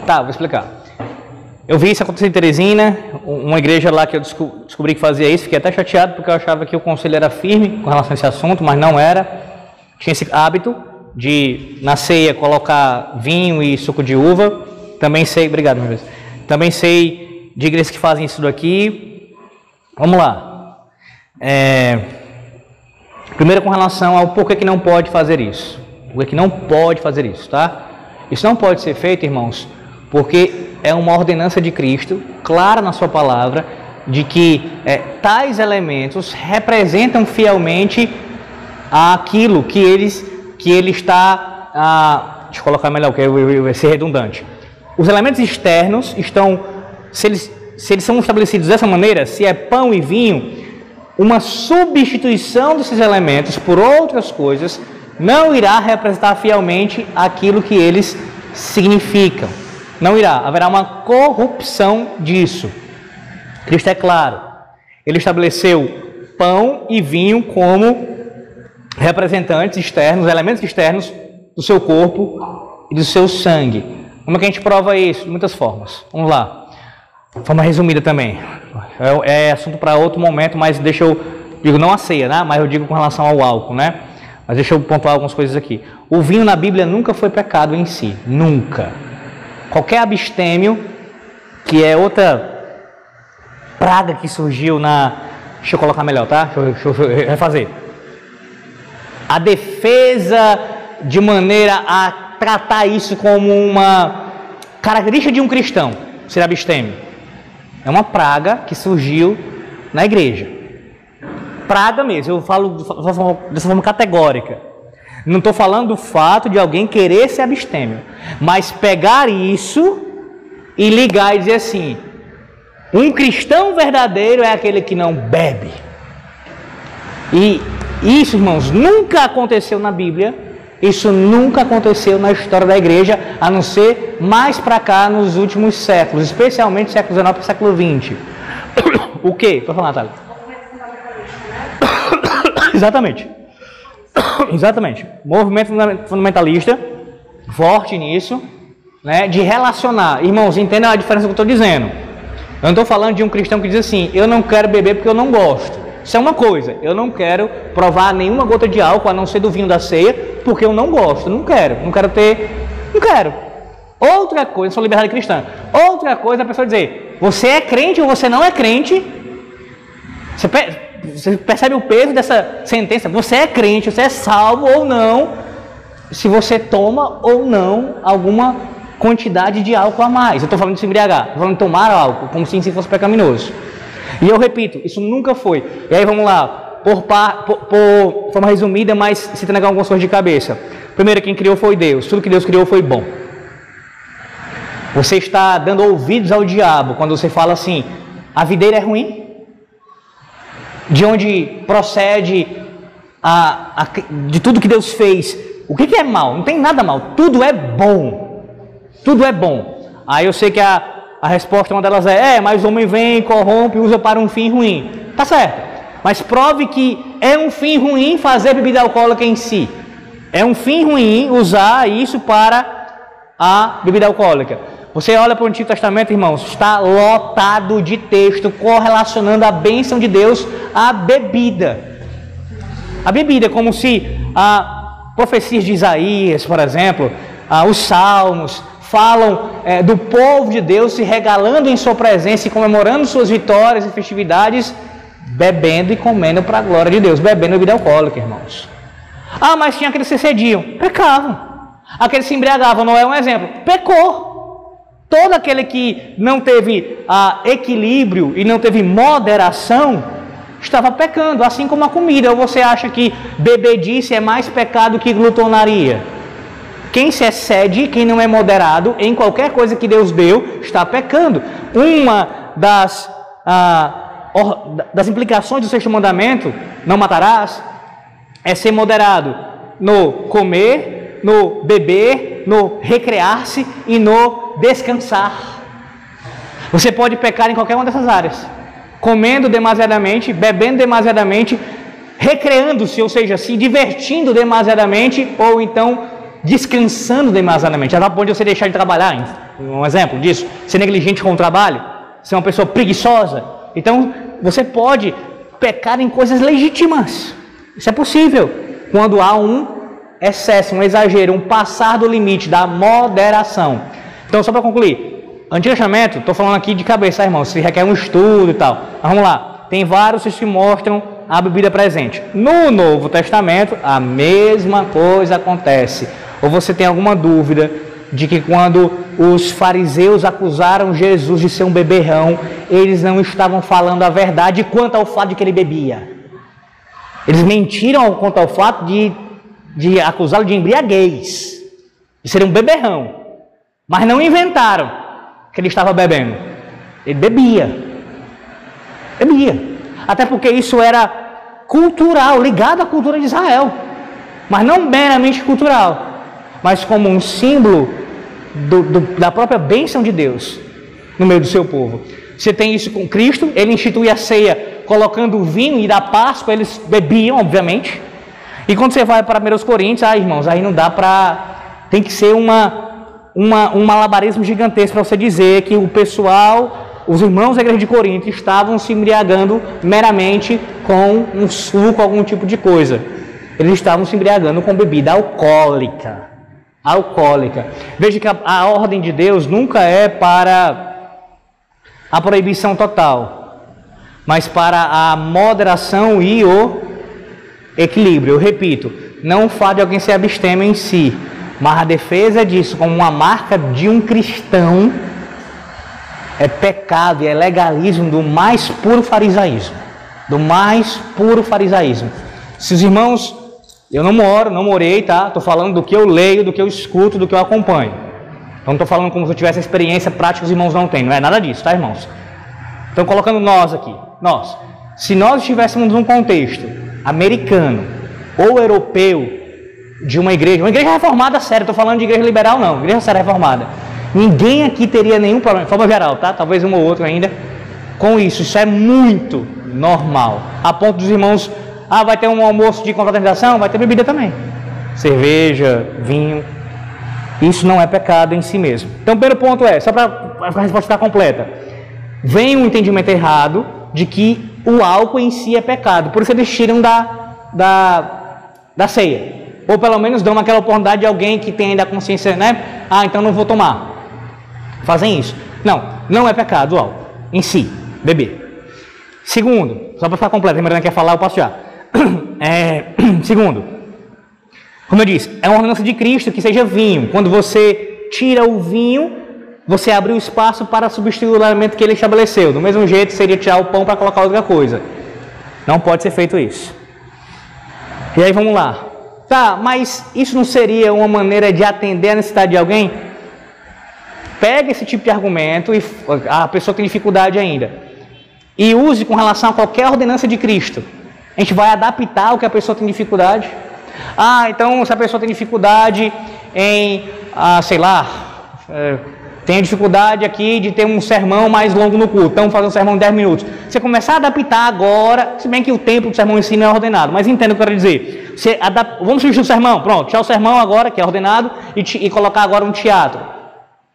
Tá, vou explicar. Eu vi isso acontecer em Teresina, uma igreja lá que eu descobri que fazia isso, fiquei até chateado porque eu achava que o conselho era firme com relação a esse assunto, mas não era. Tinha esse hábito de na ceia colocar vinho e suco de uva. Também sei, obrigado, meu Deus. Também sei de igrejas que fazem isso daqui, Vamos lá. É, Primeiro com relação ao porquê que não pode fazer isso. Porquê que não pode fazer isso, tá? Isso não pode ser feito, irmãos, porque é uma ordenança de Cristo, clara na sua palavra, de que é, tais elementos representam fielmente aquilo que eles que ele está ah, deixa eu colocar melhor que vai ser redundante os elementos externos estão se eles se eles são estabelecidos dessa maneira se é pão e vinho uma substituição desses elementos por outras coisas não irá representar fielmente aquilo que eles significam. Não irá. Haverá uma corrupção disso. Cristo é claro. Ele estabeleceu pão e vinho como representantes externos, elementos externos do seu corpo e do seu sangue. Como é que a gente prova isso? De muitas formas. Vamos lá. Forma resumida também. É, é assunto para outro momento, mas deixa eu. Digo não a ceia, né? Mas eu digo com relação ao álcool, né? Mas deixa eu pontuar algumas coisas aqui. O vinho na Bíblia nunca foi pecado em si. Nunca. Qualquer abstêmio, que é outra praga que surgiu na. Deixa eu colocar melhor, tá? Deixa eu, deixa eu refazer. A defesa de maneira a tratar isso como uma característica de um cristão, ser abstêmio. É uma praga que surgiu na igreja. Praga mesmo, eu falo dessa forma categórica. Não estou falando do fato de alguém querer ser abstêmio, mas pegar isso e ligar e dizer assim: um cristão verdadeiro é aquele que não bebe. E isso, irmãos, nunca aconteceu na Bíblia isso nunca aconteceu na história da igreja, a não ser mais para cá nos últimos séculos, especialmente século XIX e século XX. *coughs* O que? Pode falar, Natália. *coughs* Exatamente. *coughs* Exatamente. Movimento fundamentalista, forte nisso, né, de relacionar. Irmãos, entendam a diferença que eu estou dizendo. Eu não estou falando de um cristão que diz assim: eu não quero beber porque eu não gosto. Isso é uma coisa. Eu não quero provar nenhuma gota de álcool a não ser do vinho da ceia, porque eu não gosto. Não quero. Não quero ter. Não quero. Outra coisa, sou liberdade cristã. Outra coisa é a pessoa dizer: você é crente ou você não é crente. Você, você percebe o peso dessa sentença? Você é crente, você é salvo ou não, se você toma ou não alguma quantidade de álcool a mais. Eu estou falando de se embriagar, estou falando de tomar álcool, como se fosse pecaminoso. E eu repito, isso nunca foi. E aí vamos lá, por, por, por forma resumida, mas se negar algumas coisas de cabeça. Primeiro, quem criou foi Deus. Tudo que Deus criou foi bom. Você está dando ouvidos ao diabo quando você fala assim: a videira é ruim? De onde procede a, a, de tudo que Deus fez? O que, que é mal? Não tem nada mal. Tudo é bom. Tudo é bom. Aí eu sei que a, a resposta, uma delas é: é, mas o homem vem, corrompe, usa para um fim ruim. Tá certo. Mas prove que é um fim ruim fazer bebida alcoólica em si. É um fim ruim usar isso para a bebida alcoólica. Você olha para o Antigo Testamento, irmãos, está lotado de texto correlacionando a bênção de Deus à bebida. A bebida, como se a profecias de Isaías, por exemplo, os salmos, falam é, do povo de Deus se regalando em sua presença e comemorando suas vitórias e festividades, bebendo e comendo para a glória de Deus, bebendo bebida alcoólica, irmãos. Ah, mas tinha aqueles que se cediam, pecavam. Aqueles que se embriagavam, não é um exemplo, pecou. Todo aquele que não teve ah, equilíbrio e não teve moderação, estava pecando, assim como a comida. Ou você acha que bebedice é mais pecado que glutonaria? Quem se excede, quem não é moderado em qualquer coisa que Deus deu, está pecando. Uma das, ah, das implicações do sexto mandamento, não matarás, é ser moderado no comer, no beber, no recrear-se e no descansar. Você pode pecar em qualquer uma dessas áreas. Comendo demasiadamente, bebendo demasiadamente, recreando-se, ou seja, se divertindo demasiadamente, ou então descansando demasiadamente, a ponto de você deixar de trabalhar. Um exemplo disso, ser negligente com o trabalho, ser uma pessoa preguiçosa. Então, você pode pecar em coisas legítimas. Isso é possível quando há um excesso, um exagero, um passar do limite da moderação. Então, só para concluir, Antigo Testamento, estou falando aqui de cabeça, irmão, se requer um estudo e tal. Mas vamos lá, tem vários que mostram a bebida presente. No Novo Testamento, a mesma coisa acontece. Ou você tem alguma dúvida de que quando os fariseus acusaram Jesus de ser um beberrão, eles não estavam falando a verdade quanto ao fato de que ele bebia. Eles mentiram quanto ao fato de, de acusá-lo de embriaguez, de ser um beberrão. Mas não inventaram que ele estava bebendo. Ele bebia. Bebia. Até porque isso era cultural, ligado à cultura de Israel. Mas não meramente cultural, mas como um símbolo do, do, da própria bênção de Deus no meio do seu povo. Você tem isso com Cristo, ele institui a ceia colocando o vinho e da Páscoa, eles bebiam, obviamente. E quando você vai para 1 Coríntios, ah, irmãos, aí não dá para. Tem que ser uma, uma, um malabarismo gigantesco para você dizer que o pessoal os irmãos da igreja de Corinto estavam se embriagando meramente com um suco, algum tipo de coisa. Eles estavam se embriagando com bebida alcoólica. Alcoólica. Veja que a, a ordem de Deus nunca é para a proibição total, mas para a moderação e o equilíbrio. Eu repito, não fato de alguém se abstêmio em si, mas a defesa disso como uma marca de um cristão é pecado e é legalismo do mais puro farisaísmo. Do mais puro farisaísmo. Se os irmãos, eu não moro, não morei, tá? Estou falando do que eu leio, do que eu escuto, do que eu acompanho. Então não estou falando como se eu tivesse experiência prática os irmãos não têm. Não é nada disso, tá, irmãos? Então colocando nós aqui, nós. Se nós estivéssemos num contexto americano ou europeu de uma igreja, uma igreja reformada, sério, estou falando de igreja liberal não, igreja séria reformada Ninguém aqui teria nenhum problema, de forma geral, tá? Talvez um ou outro ainda, com isso. Isso é muito normal. A ponto dos irmãos, ah, vai ter um almoço de confraternização, vai ter bebida também. Cerveja, vinho. Isso não é pecado em si mesmo. Então, o primeiro ponto é, só para a resposta ficar completa. Vem um entendimento errado de que o álcool em si é pecado. Por isso eles tiram da, da, da ceia. Ou pelo menos dão aquela oportunidade de alguém que tem ainda a consciência, né? Ah, então não vou tomar fazem isso. Não, não é pecado ó, em si, beber. Segundo, só para ficar completo, a Mariana quer falar, eu posso já. *coughs* É, *coughs* segundo, como eu disse, é uma ordenança de Cristo que seja vinho. Quando você tira o vinho, você abre o espaço para substituir o alimento que ele estabeleceu. Do mesmo jeito, seria tirar o pão para colocar outra coisa. Não pode ser feito isso. E aí vamos lá. Tá, mas isso não seria uma maneira de atender a necessidade de alguém? Pega esse tipo de argumento e a pessoa tem dificuldade ainda e use com relação a qualquer ordenança de Cristo. A gente vai adaptar o que a pessoa tem dificuldade. Ah, então se a pessoa tem dificuldade em, ah, sei lá, é, tem dificuldade aqui de ter um sermão mais longo no culto, então fazer um sermão de 10 minutos. Você começar a adaptar agora, se bem que o tempo do sermão em si não é ordenado, mas entenda o que eu quero dizer. Você adap... Vamos substituir o sermão, pronto, tirar o sermão agora, que é ordenado, e, e colocar agora um teatro.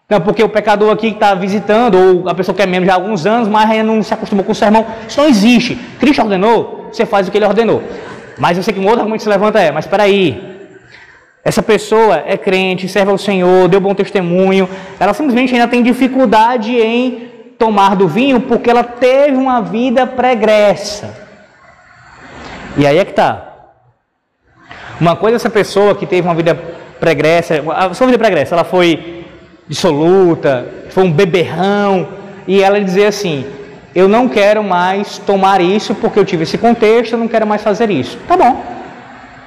Não, porque o pecador aqui que está visitando, ou a pessoa que é membro já há alguns anos, mas ainda não se acostumou com o sermão, isso não existe. Cristo ordenou, você faz o que ele ordenou. Mas eu sei que um outro argumento se levanta é, mas espera aí, essa pessoa é crente, serve ao Senhor, deu bom testemunho, ela simplesmente ainda tem dificuldade em tomar do vinho porque ela teve uma vida pregressa. E aí é que está. Uma coisa é essa pessoa que teve uma vida pregressa, a sua vida pregressa, ela foi dissoluta, foi um beberrão, e ela dizer assim: Eu não quero mais tomar isso porque eu tive esse contexto, eu não quero mais fazer isso. Tá bom,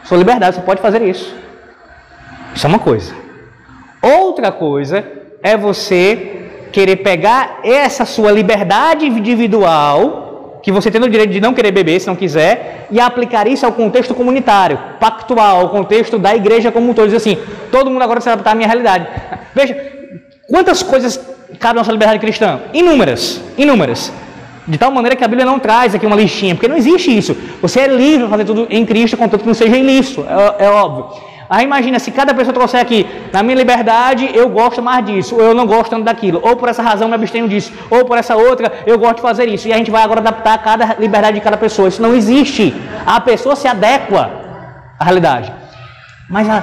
sua liberdade, você pode fazer isso. Isso é uma coisa. Outra coisa é você querer pegar essa sua liberdade individual, que você tem o direito de não querer beber se não quiser, e aplicar isso ao contexto comunitário, pactual, ao contexto da igreja como um todo. Dizer assim, todo mundo agora se adaptar à minha realidade. Veja, Quantas coisas cabem à nossa liberdade cristã? Inúmeras, inúmeras. De tal maneira que a Bíblia não traz aqui uma listinha, porque não existe isso. Você é livre para fazer tudo em Cristo, contanto que não seja ilícito, é, é óbvio. Aí imagina, se cada pessoa trouxer aqui, na minha liberdade eu gosto mais disso, ou eu não gosto tanto daquilo, ou por essa razão me abstenho disso, ou por essa outra eu gosto de fazer isso. E a gente vai agora adaptar cada liberdade de cada pessoa. Isso não existe. A pessoa se adequa à realidade. Mas a,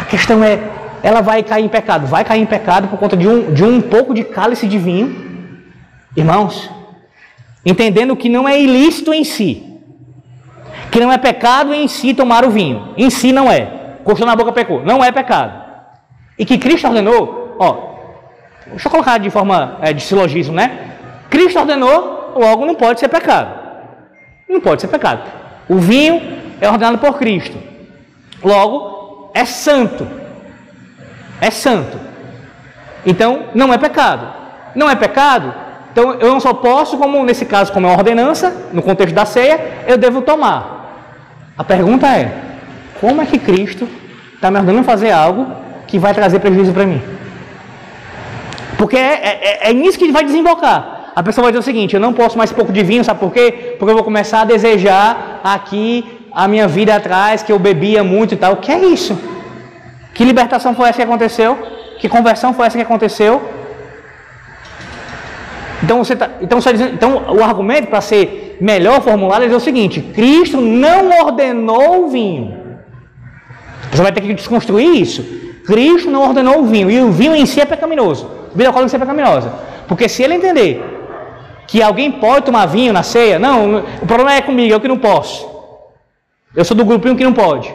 a questão é, ela vai cair em pecado. Vai cair em pecado por conta de um, de um pouco de cálice de vinho. Irmãos, entendendo que não é ilícito em si, Que não é pecado em si tomar o vinho. Em si não é. Coxou na boca pecou. Não é pecado. E que Cristo ordenou, ó, deixa eu colocar de forma é, de silogismo, né? Cristo ordenou, logo não pode ser pecado. Não pode ser pecado. O vinho é ordenado por Cristo. Logo, é santo. É santo. Então, não é pecado. Não é pecado, então eu não só posso, como nesse caso, como é uma ordenança, no contexto da ceia, eu devo tomar. A pergunta é: como é que Cristo está me ordenando fazer algo que vai trazer prejuízo para mim? Porque é, é, é nisso que vai desembocar. A pessoa vai dizer o seguinte: eu não posso mais pouco de vinho, sabe por quê? Porque eu vou começar a desejar aqui a minha vida atrás, que eu bebia muito e tal. O que é isso? Que libertação foi essa que aconteceu? Que conversão foi essa que aconteceu? Então, você tá, então, você, então o argumento para ser melhor formulado é o seguinte: Cristo não ordenou o vinho. Você vai ter que desconstruir isso. Cristo não ordenou o vinho e o vinho em si é pecaminoso. O bebida é pecaminosa. Porque se ele entender que alguém pode tomar vinho na ceia, não, o problema é comigo, eu que não posso. Eu sou do grupinho que não pode.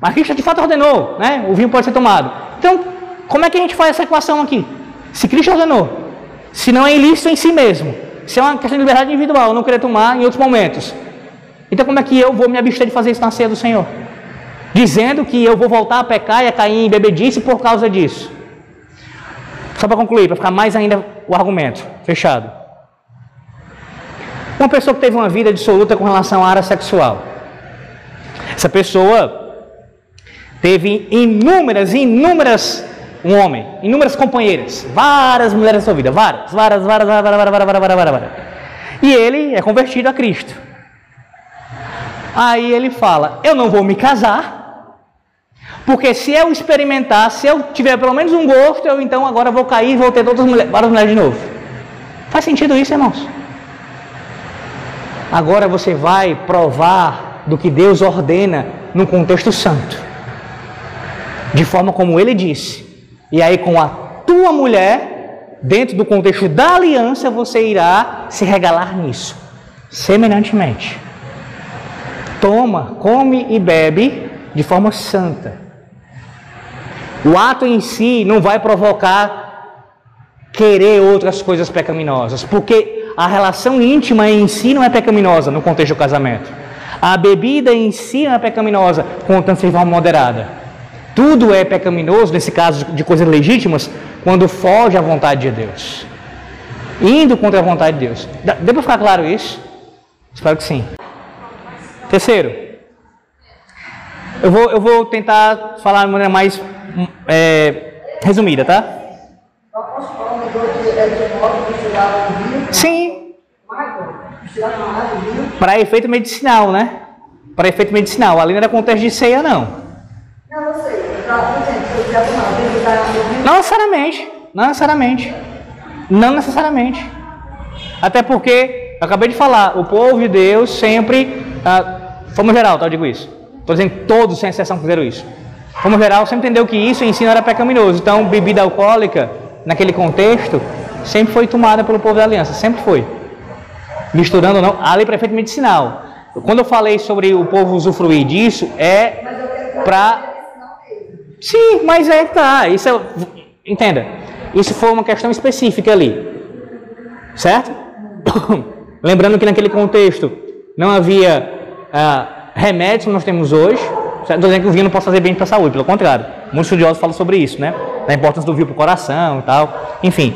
Mas Cristo de fato ordenou, né? O vinho pode ser tomado. Então, como é que a gente faz essa equação aqui? Se Cristo ordenou, se não é ilícito em si mesmo, se é uma questão de liberdade individual, não querer tomar em outros momentos. Então, como é que eu vou me abster de fazer isso na ceia do Senhor? Dizendo que eu vou voltar a pecar e a cair em bebedice por causa disso. Só para concluir, para ficar mais ainda o argumento fechado. Uma pessoa que teve uma vida dissoluta com relação à área sexual. Essa pessoa teve inúmeras, inúmeras, um homem, inúmeras companheiras, várias mulheres na sua vida, várias, várias, várias, várias, várias, várias, várias, várias, várias. E ele é convertido a Cristo. Aí ele fala: Eu não vou me casar, porque se eu experimentar, se eu tiver pelo menos um gosto, eu então agora vou cair e vou ter todas as mulheres, várias mulheres de novo. Faz sentido isso, irmãos? Agora você vai provar do que Deus ordena num contexto santo. De forma como ele disse. E aí, com a tua mulher, dentro do contexto da aliança, você irá se regalar nisso. Semelhantemente. Toma, come e bebe de forma santa. O ato em si não vai provocar querer outras coisas pecaminosas, porque a relação íntima em si não é pecaminosa no contexto do casamento. A bebida em si não é pecaminosa, contanto de forma moderada. Tudo é pecaminoso, nesse caso de coisas legítimas, quando foge à vontade de Deus. Indo contra a vontade de Deus. Deu para ficar claro isso? Espero que sim. Terceiro, eu vou, eu vou tentar falar de maneira mais é, resumida, tá? Sim. Para efeito medicinal, né? Para efeito medicinal. Ali não era contexto de ceia. Não, eu sei. Não necessariamente. Não necessariamente. Não necessariamente. Até porque, acabei de falar, o povo de Deus sempre, ah, forma geral, tá, eu digo isso. Estou dizendo todos, sem exceção, fizeram isso. Como geral, sempre entendeu que isso em si não era pecaminoso. Então, bebida alcoólica, naquele contexto, sempre foi tomada pelo povo da aliança. Sempre foi misturando não, a lei para efeito medicinal. Quando eu falei sobre o povo usufruir disso, é para. Sim, mas é que tá. Isso é... Entenda. Isso foi uma questão específica ali. Certo? *coughs* Lembrando que naquele contexto não havia ah, remédios que nós temos hoje. Estou dizendo que o vinho não pode fazer bem para a saúde, pelo contrário. Muitos estudiosos falam sobre isso, né? Da importância do vinho para o coração e tal. Enfim.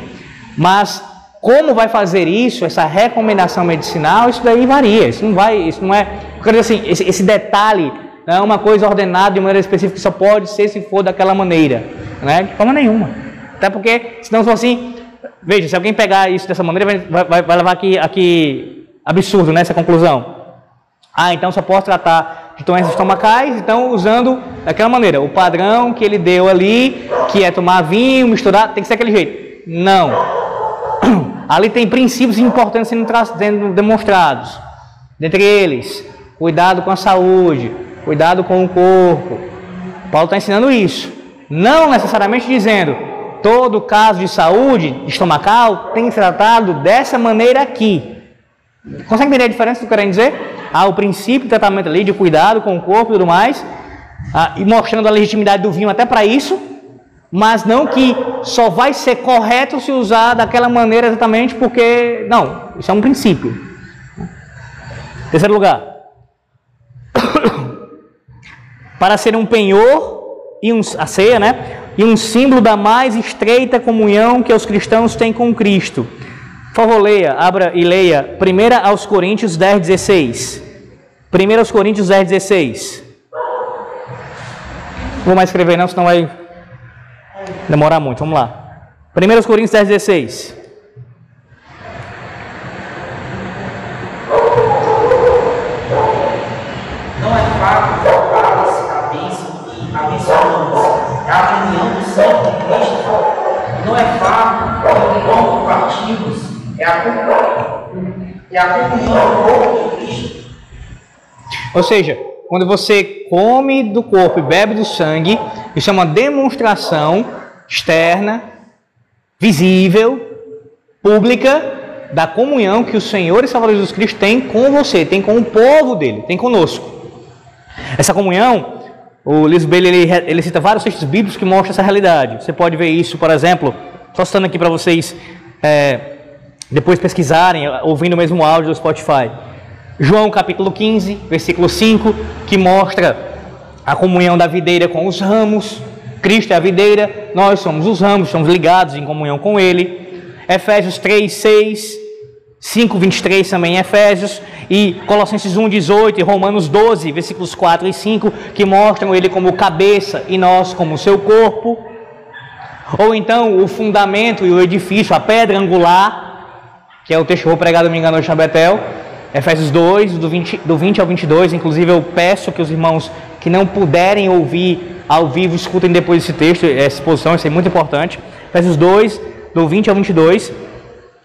Mas como vai fazer isso, essa recomendação medicinal, isso daí varia. Isso não vai, isso não é. Quer dizer assim, esse, esse detalhe é uma coisa ordenada de maneira específica que só pode ser se for daquela maneira, né? De forma nenhuma. Até porque, se não for assim, veja, se alguém pegar isso dessa maneira, vai, vai, vai levar aqui, aqui absurdo, né? Essa conclusão. Ah, então só posso tratar de doenças estomacais, então usando daquela maneira. O padrão que ele deu ali, que é tomar vinho, misturar, tem que ser aquele jeito. Não. *clears throat* Ali tem princípios importantes sendo, sendo demonstrados. Dentre eles, cuidado com a saúde, cuidado com o corpo. Paulo está ensinando isso. Não necessariamente dizendo todo caso de saúde estomacal tem que ser tratado dessa maneira aqui. Consegue entender a diferença que eu quero dizer? há o princípio de tratamento ali, de cuidado com o corpo e tudo mais, ah, e mostrando a legitimidade do vinho até para isso, mas não que só vai ser correto se usar daquela maneira exatamente porque. Não, isso é um princípio. Terceiro lugar. *coughs* para ser um penhor e um, a ceia, né? E um símbolo da mais estreita comunhão que os cristãos têm com Cristo. Por favor, leia, abra e leia 1 aos Coríntios 10, 16. 1 aos Coríntios 10, 16. Não vou mais escrever não, senão vai demorar muito. Vamos lá. 1 aos Coríntios 10, 16. Não é fato que o cálice, a bênção que abençoamos é a comunhão do sangue de Cristo. Não é fato que o pão que partimos a comunhão, a comunhão do corpo de Cristo. Ou seja, quando você come do corpo e bebe do sangue, isso é uma demonstração externa, visível, pública da comunhão que o Senhor e Salvador Jesus Cristo tem com você, tem com o povo dele, tem conosco. Essa comunhão, o Lisbeth ele, ele cita vários textos bíblicos que mostram essa realidade. Você pode ver isso, por exemplo, só citando aqui para vocês é, depois pesquisarem, ouvindo o mesmo áudio do Spotify. João capítulo 15, versículo 5, que mostra a comunhão da videira com os ramos. Cristo é a videira, nós somos os ramos, estamos ligados em comunhão com Ele. Efésios 3, 6, 5, 23 também Efésios. E Colossenses 1, 18 e Romanos 12, versículos 4 e 5, que mostram Ele como cabeça e nós como seu corpo. Ou então o fundamento e o edifício, a pedra angular, que é o texto que eu vou pregar domingo à noite na Betel, Efésios 2, do 20, do 20 ao 22. Inclusive, eu peço que os irmãos que não puderem ouvir ao vivo escutem depois esse texto, essa exposição, isso é muito importante. Efésios 2, do 20 ao 22,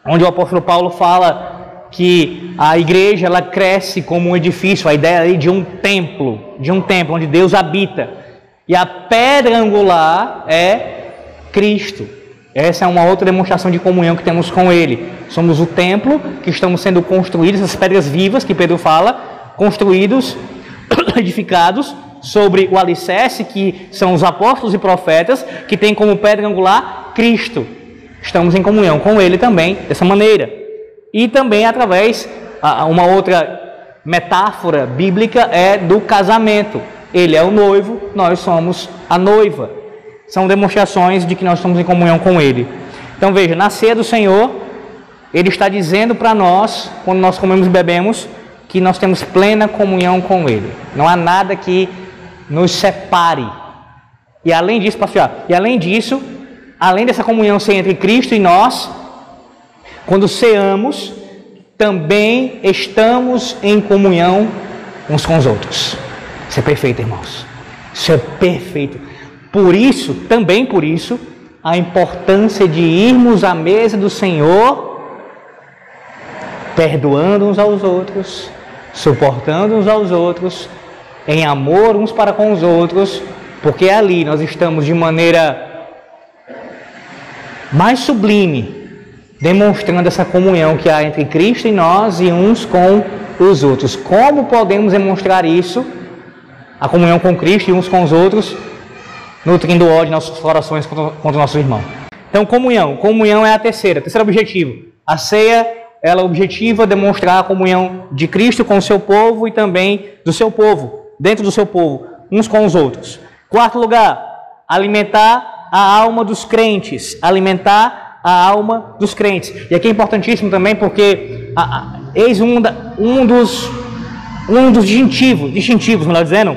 onde o apóstolo Paulo fala que a igreja ela cresce como um edifício, a ideia aí de um templo, de um templo onde Deus habita. E a pedra angular é Cristo. Essa é uma outra demonstração de comunhão que temos com Ele. Somos o templo que estamos sendo construídos, essas pedras vivas que Pedro fala, construídos, *coughs* edificados sobre o alicerce que são os apóstolos e profetas, que tem como pedra angular Cristo. Estamos em comunhão com Ele também dessa maneira. E também através, uma outra metáfora bíblica é do casamento. Ele é o noivo, nós somos a noiva são demonstrações de que nós estamos em comunhão com Ele. Então veja, na ceia do Senhor, Ele está dizendo para nós, quando nós comemos e bebemos, que nós temos plena comunhão com Ele. Não há nada que nos separe. E além disso, pastor, e além disso, além dessa comunhão ser entre Cristo e nós, quando ceamos, também estamos em comunhão uns com os outros. Isso é perfeito, irmãos. Isso é perfeito. Por isso, também por isso, a importância de irmos à mesa do Senhor, perdoando uns aos outros, suportando uns aos outros, em amor uns para com os outros, porque ali nós estamos de maneira mais sublime, demonstrando essa comunhão que há entre Cristo e nós e uns com os outros. Como podemos demonstrar isso? A comunhão com Cristo e uns com os outros nutrindo ódio em nossos corações contra, contra o nosso irmão. Então, comunhão. Comunhão é a terceira. Terceiro objetivo. A ceia, ela objetiva demonstrar a comunhão de Cristo com o seu povo e também do seu povo, dentro do seu povo, uns com os outros. Quarto lugar, alimentar a alma dos crentes. Alimentar a alma dos crentes. E aqui é importantíssimo também porque a, a, eis um, da, um dos um dos distintivos, distintivos, melhor dizendo,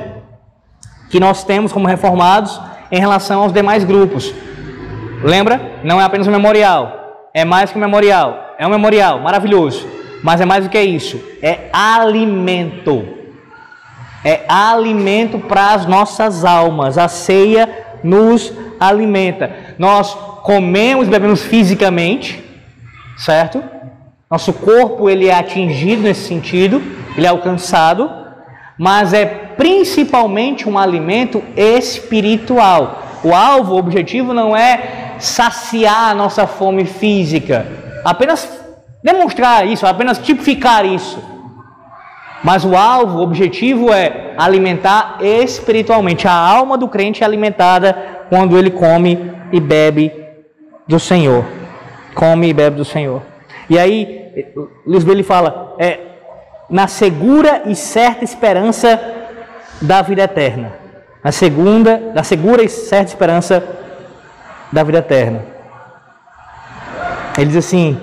que nós temos como reformados em relação aos demais grupos. Lembra? Não é apenas um memorial, é mais que um memorial. É um memorial maravilhoso, mas é mais do que isso. É alimento. É alimento para as nossas almas. A ceia nos alimenta. Nós comemos e bebemos fisicamente, certo? Nosso corpo ele é atingido nesse sentido, ele é alcançado, mas é principalmente um alimento espiritual. O alvo, o objetivo não é saciar a nossa fome física, apenas demonstrar isso, apenas tipificar isso. Mas o alvo, o objetivo é alimentar espiritualmente. A alma do crente é alimentada quando ele come e bebe do Senhor. Come e bebe do Senhor. E aí, Lisboa fala, é, na segura e certa esperança da vida eterna. Na segunda, na segura e certa esperança da vida eterna. Ele diz assim: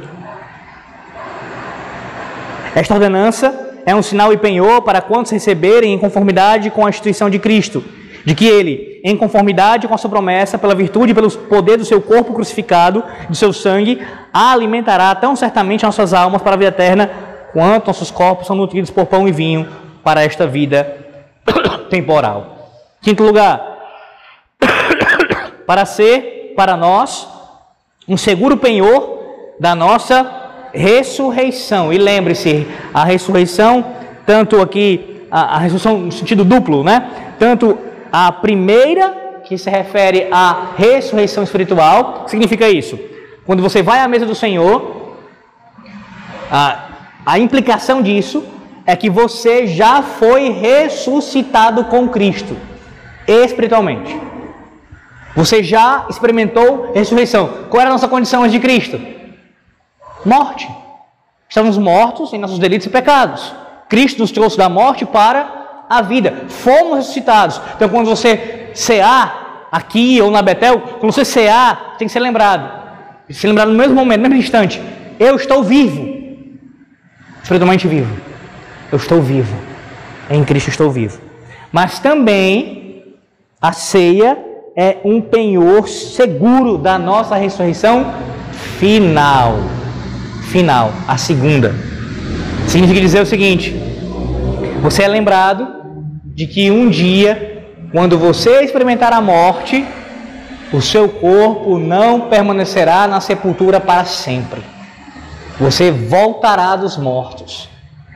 Esta ordenança é um sinal e penhor para quantos receberem em conformidade com a instituição de Cristo, de que ele, em conformidade com a sua promessa, pela virtude e pelo poder do seu corpo crucificado, de seu sangue, alimentará tão certamente nossas almas para a vida eterna, quanto nossos corpos são nutridos por pão e vinho para esta vida *coughs* temporal. Quinto lugar, *coughs* para ser para nós um seguro penhor da nossa ressurreição. E lembre-se, a ressurreição, tanto aqui, a, a ressurreição no sentido duplo, né? Tanto a primeira, que se refere à ressurreição espiritual, significa isso. Quando você vai à mesa do Senhor, a, a implicação disso é que você já foi ressuscitado com Cristo, espiritualmente. Você já experimentou ressurreição. Qual era a nossa condição antes de Cristo? Morte. Estamos mortos em nossos delitos e pecados. Cristo nos trouxe da morte para a vida. Fomos ressuscitados. Então, quando você cear aqui ou na Betel, quando você cear, tem que ser lembrado. Tem que ser lembrado no mesmo momento, no mesmo instante. Eu estou vivo. Espiritualmente vivo. Eu estou vivo. Em Cristo estou vivo. Mas também a ceia é um penhor seguro da nossa ressurreição final final, a segunda. Significa dizer o seguinte: você é lembrado de que um dia, quando você experimentar a morte, o seu corpo não permanecerá na sepultura para sempre. Você voltará dos mortos.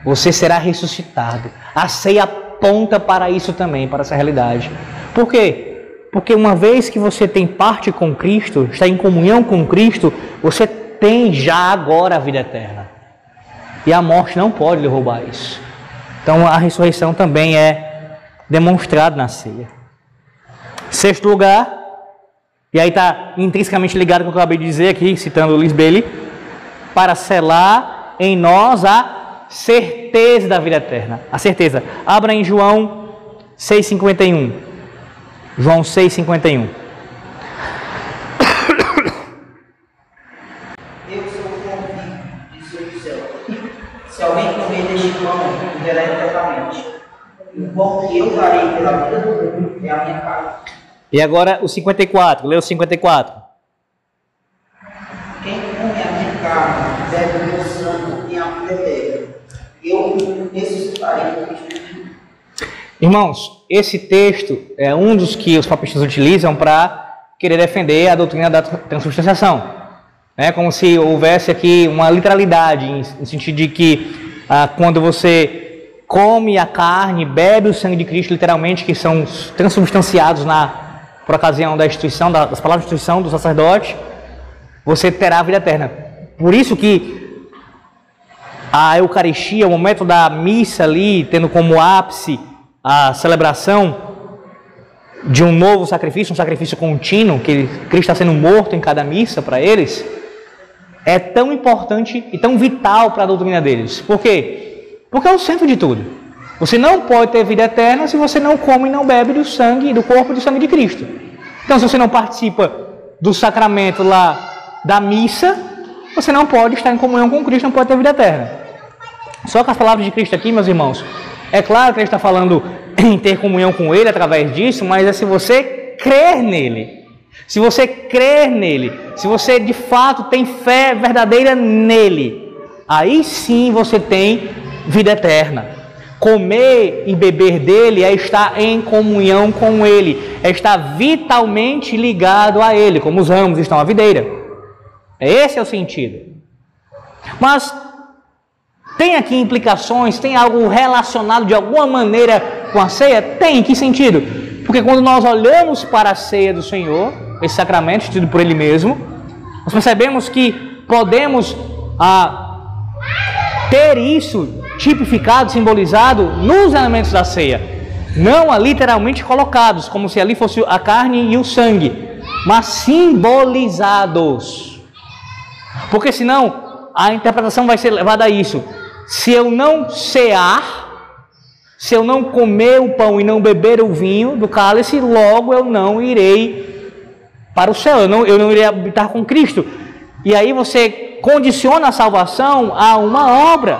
Você será ressuscitado. A ceia aponta para isso também, para essa realidade. Por quê? Porque uma vez que você tem parte com Cristo, está em comunhão com Cristo, você tem já agora a vida eterna. E a morte não pode lhe roubar isso. Então a ressurreição também é demonstrada na ceia. Sexto lugar, e aí está intrinsecamente ligado com o que eu acabei de dizer aqui, citando Luiz Bailey, para selar em nós a certeza da vida eterna. A certeza. Abra em João 6,51. João 6,51. viverá eternamente. Importa eu darei pela vida do mundo é a minha carne. E agora o 54, leu o 54. Meu sangue, tem a eterna. Eu ressuscitarei. Irmãos, esse texto é um dos que os papistas utilizam para querer defender a doutrina da transubstanciação. É como se houvesse aqui uma literalidade, no sentido de que ah, quando você come a carne, bebe o sangue de Cristo, literalmente, que são transubstanciados na, por ocasião da instituição, das palavras de instituição do sacerdote, você terá a vida eterna. Por isso que a Eucaristia, o momento da missa ali, tendo como ápice a celebração de um novo sacrifício, um sacrifício contínuo, que Cristo está sendo morto em cada missa para eles, é tão importante e tão vital para a doutrina deles. Por quê? Porque é o centro de tudo. Você não pode ter vida eterna se você não come e não bebe do sangue, do corpo e do sangue de Cristo. Então, se você não participa do sacramento lá da missa, você não pode estar em comunhão com Cristo, não pode ter vida eterna. Só que as palavras de Cristo aqui, meus irmãos, é claro que ele está falando em ter comunhão com Ele através disso, mas é se você crer nele. Se você crer nele, se você de fato tem fé verdadeira nele, aí sim você tem vida eterna. Comer e beber dele é estar em comunhão com ele, é estar vitalmente ligado a ele, como os ramos estão à videira. Esse é o sentido. Mas tem aqui implicações, tem algo relacionado de alguma maneira com a ceia? Tem, em que sentido? Porque quando nós olhamos para a ceia do Senhor, esse sacramento instituído por Ele mesmo, nós percebemos que podemos ah, ter isso tipificado, simbolizado nos elementos da ceia. Não literalmente colocados, como se ali fosse a carne e o sangue, mas simbolizados. Porque senão a interpretação vai ser levada a isso. Se eu não cear, se eu não comer o pão e não beber o vinho do cálice, logo eu não irei para o céu, eu não, eu não irei habitar com Cristo. E aí você condiciona a salvação a uma obra.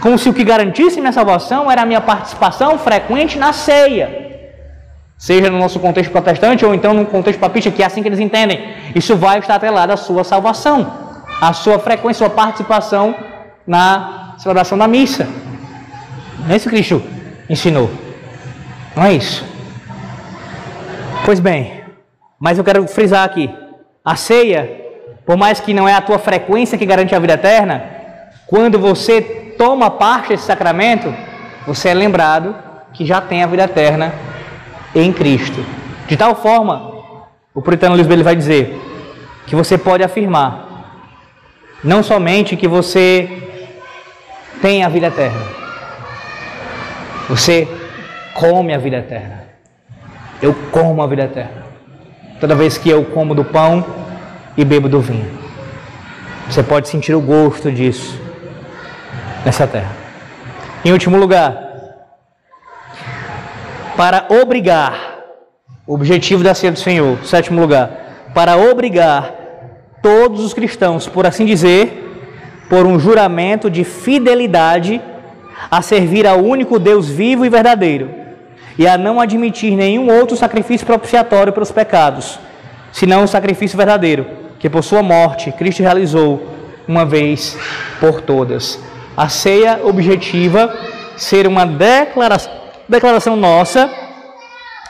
Como se o que garantisse minha salvação era a minha participação frequente na ceia. Seja no nosso contexto protestante ou então no contexto papista, que é assim que eles entendem. Isso vai estar atrelado à sua salvação, à sua frequência, à sua participação na celebração da missa. Não é isso que Cristo ensinou. Não é isso. Pois bem, mas eu quero frisar aqui: a ceia, por mais que não é a tua frequência que garante a vida eterna, quando você toma parte desse sacramento, você é lembrado que já tem a vida eterna em Cristo. De tal forma, o puritano Lisboa vai dizer que você pode afirmar não somente que você tem a vida eterna, você come a vida eterna. Eu como a vida eterna. Toda vez que eu como do pão e bebo do vinho. Você pode sentir o gosto disso nessa terra. Em último lugar, para obrigar, objetivo da ceia do Senhor, sétimo lugar, para obrigar todos os cristãos, por assim dizer, por um juramento de fidelidade a servir ao único Deus vivo e verdadeiro, e a não admitir nenhum outro sacrifício propiciatório pelos pecados, senão o sacrifício verdadeiro, que por sua morte Cristo realizou uma vez por todas. A ceia objetiva ser uma declaração, declaração nossa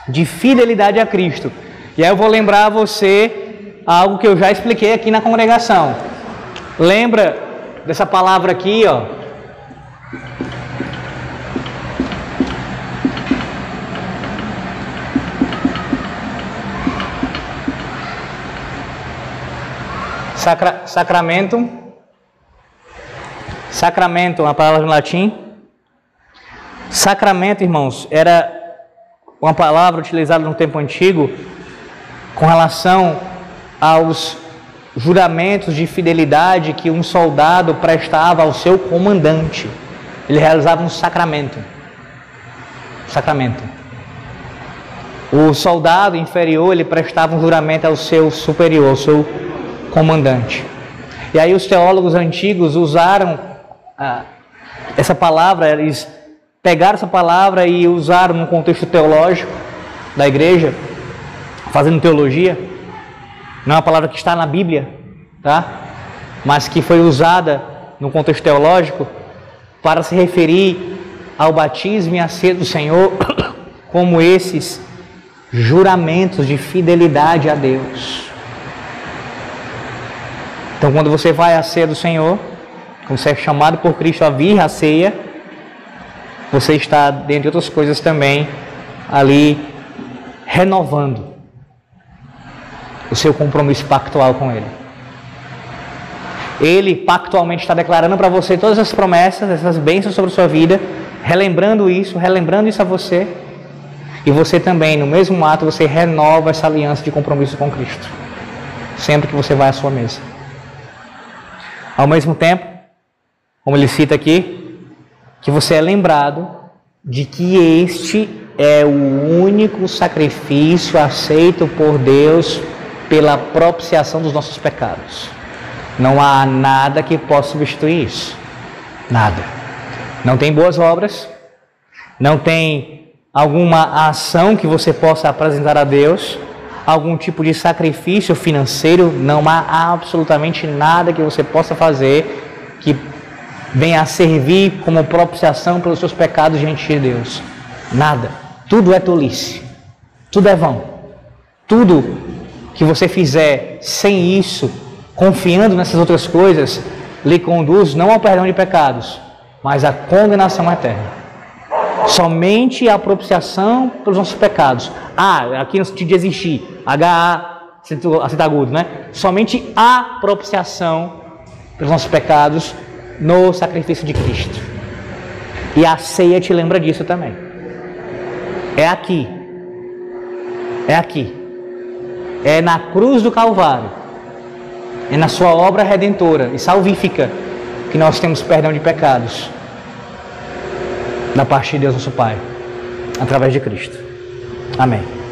de fidelidade a Cristo. E aí eu vou lembrar a você algo que eu já expliquei aqui na congregação. Lembra dessa palavra aqui, ó, Sacra, sacramento. Sacramento, uma palavra em latim. Sacramento, irmãos, era uma palavra utilizada no tempo antigo com relação aos juramentos de fidelidade que um soldado prestava ao seu comandante. Ele realizava um sacramento. Sacramento. O soldado inferior, ele prestava um juramento ao seu superior, ao seu comandante. E aí os teólogos antigos usaram ah, essa palavra, eles pegaram essa palavra e usaram no contexto teológico da igreja, fazendo teologia. Não é uma palavra que está na Bíblia, tá? Mas que foi usada no contexto teológico para se referir ao batismo e à ceia do Senhor *coughs* como esses juramentos de fidelidade a Deus. Então, quando você vai à ceia do Senhor, quando você é chamado por Cristo a vir à ceia, você está, dentre outras coisas também, ali renovando o seu compromisso pactual com Ele. Ele pactualmente está declarando para você todas as promessas, essas bênçãos sobre a sua vida, relembrando isso, relembrando isso a você. E você também, no mesmo ato, você renova essa aliança de compromisso com Cristo. Sempre que você vai à sua mesa. Ao mesmo tempo, como ele cita aqui, que você é lembrado de que este é o único sacrifício aceito por Deus pela propiciação dos nossos pecados. Não há nada que possa substituir isso. Nada. Não tem boas obras, não tem alguma ação que você possa apresentar a Deus, algum tipo de sacrifício financeiro, não há absolutamente nada que você possa fazer que venha a servir como propiciação pelos seus pecados diante de Deus. Nada. Tudo é tolice. Tudo é vão. Tudo que você fizer sem isso, confiando nessas outras coisas, lhe conduz não ao perdão de pecados, mas à condenação eterna. Somente a propiciação pelos nossos pecados. Ah, aqui no sentido de existir. H-A, acento agudo, né? Somente a propiciação pelos nossos pecados no sacrifício de Cristo. E a ceia te lembra disso também. É aqui. É aqui. É na cruz do Calvário. É na sua obra redentora e salvífica que nós temos perdão de pecados. Da parte de Deus nosso Pai. Através de Cristo. Amém.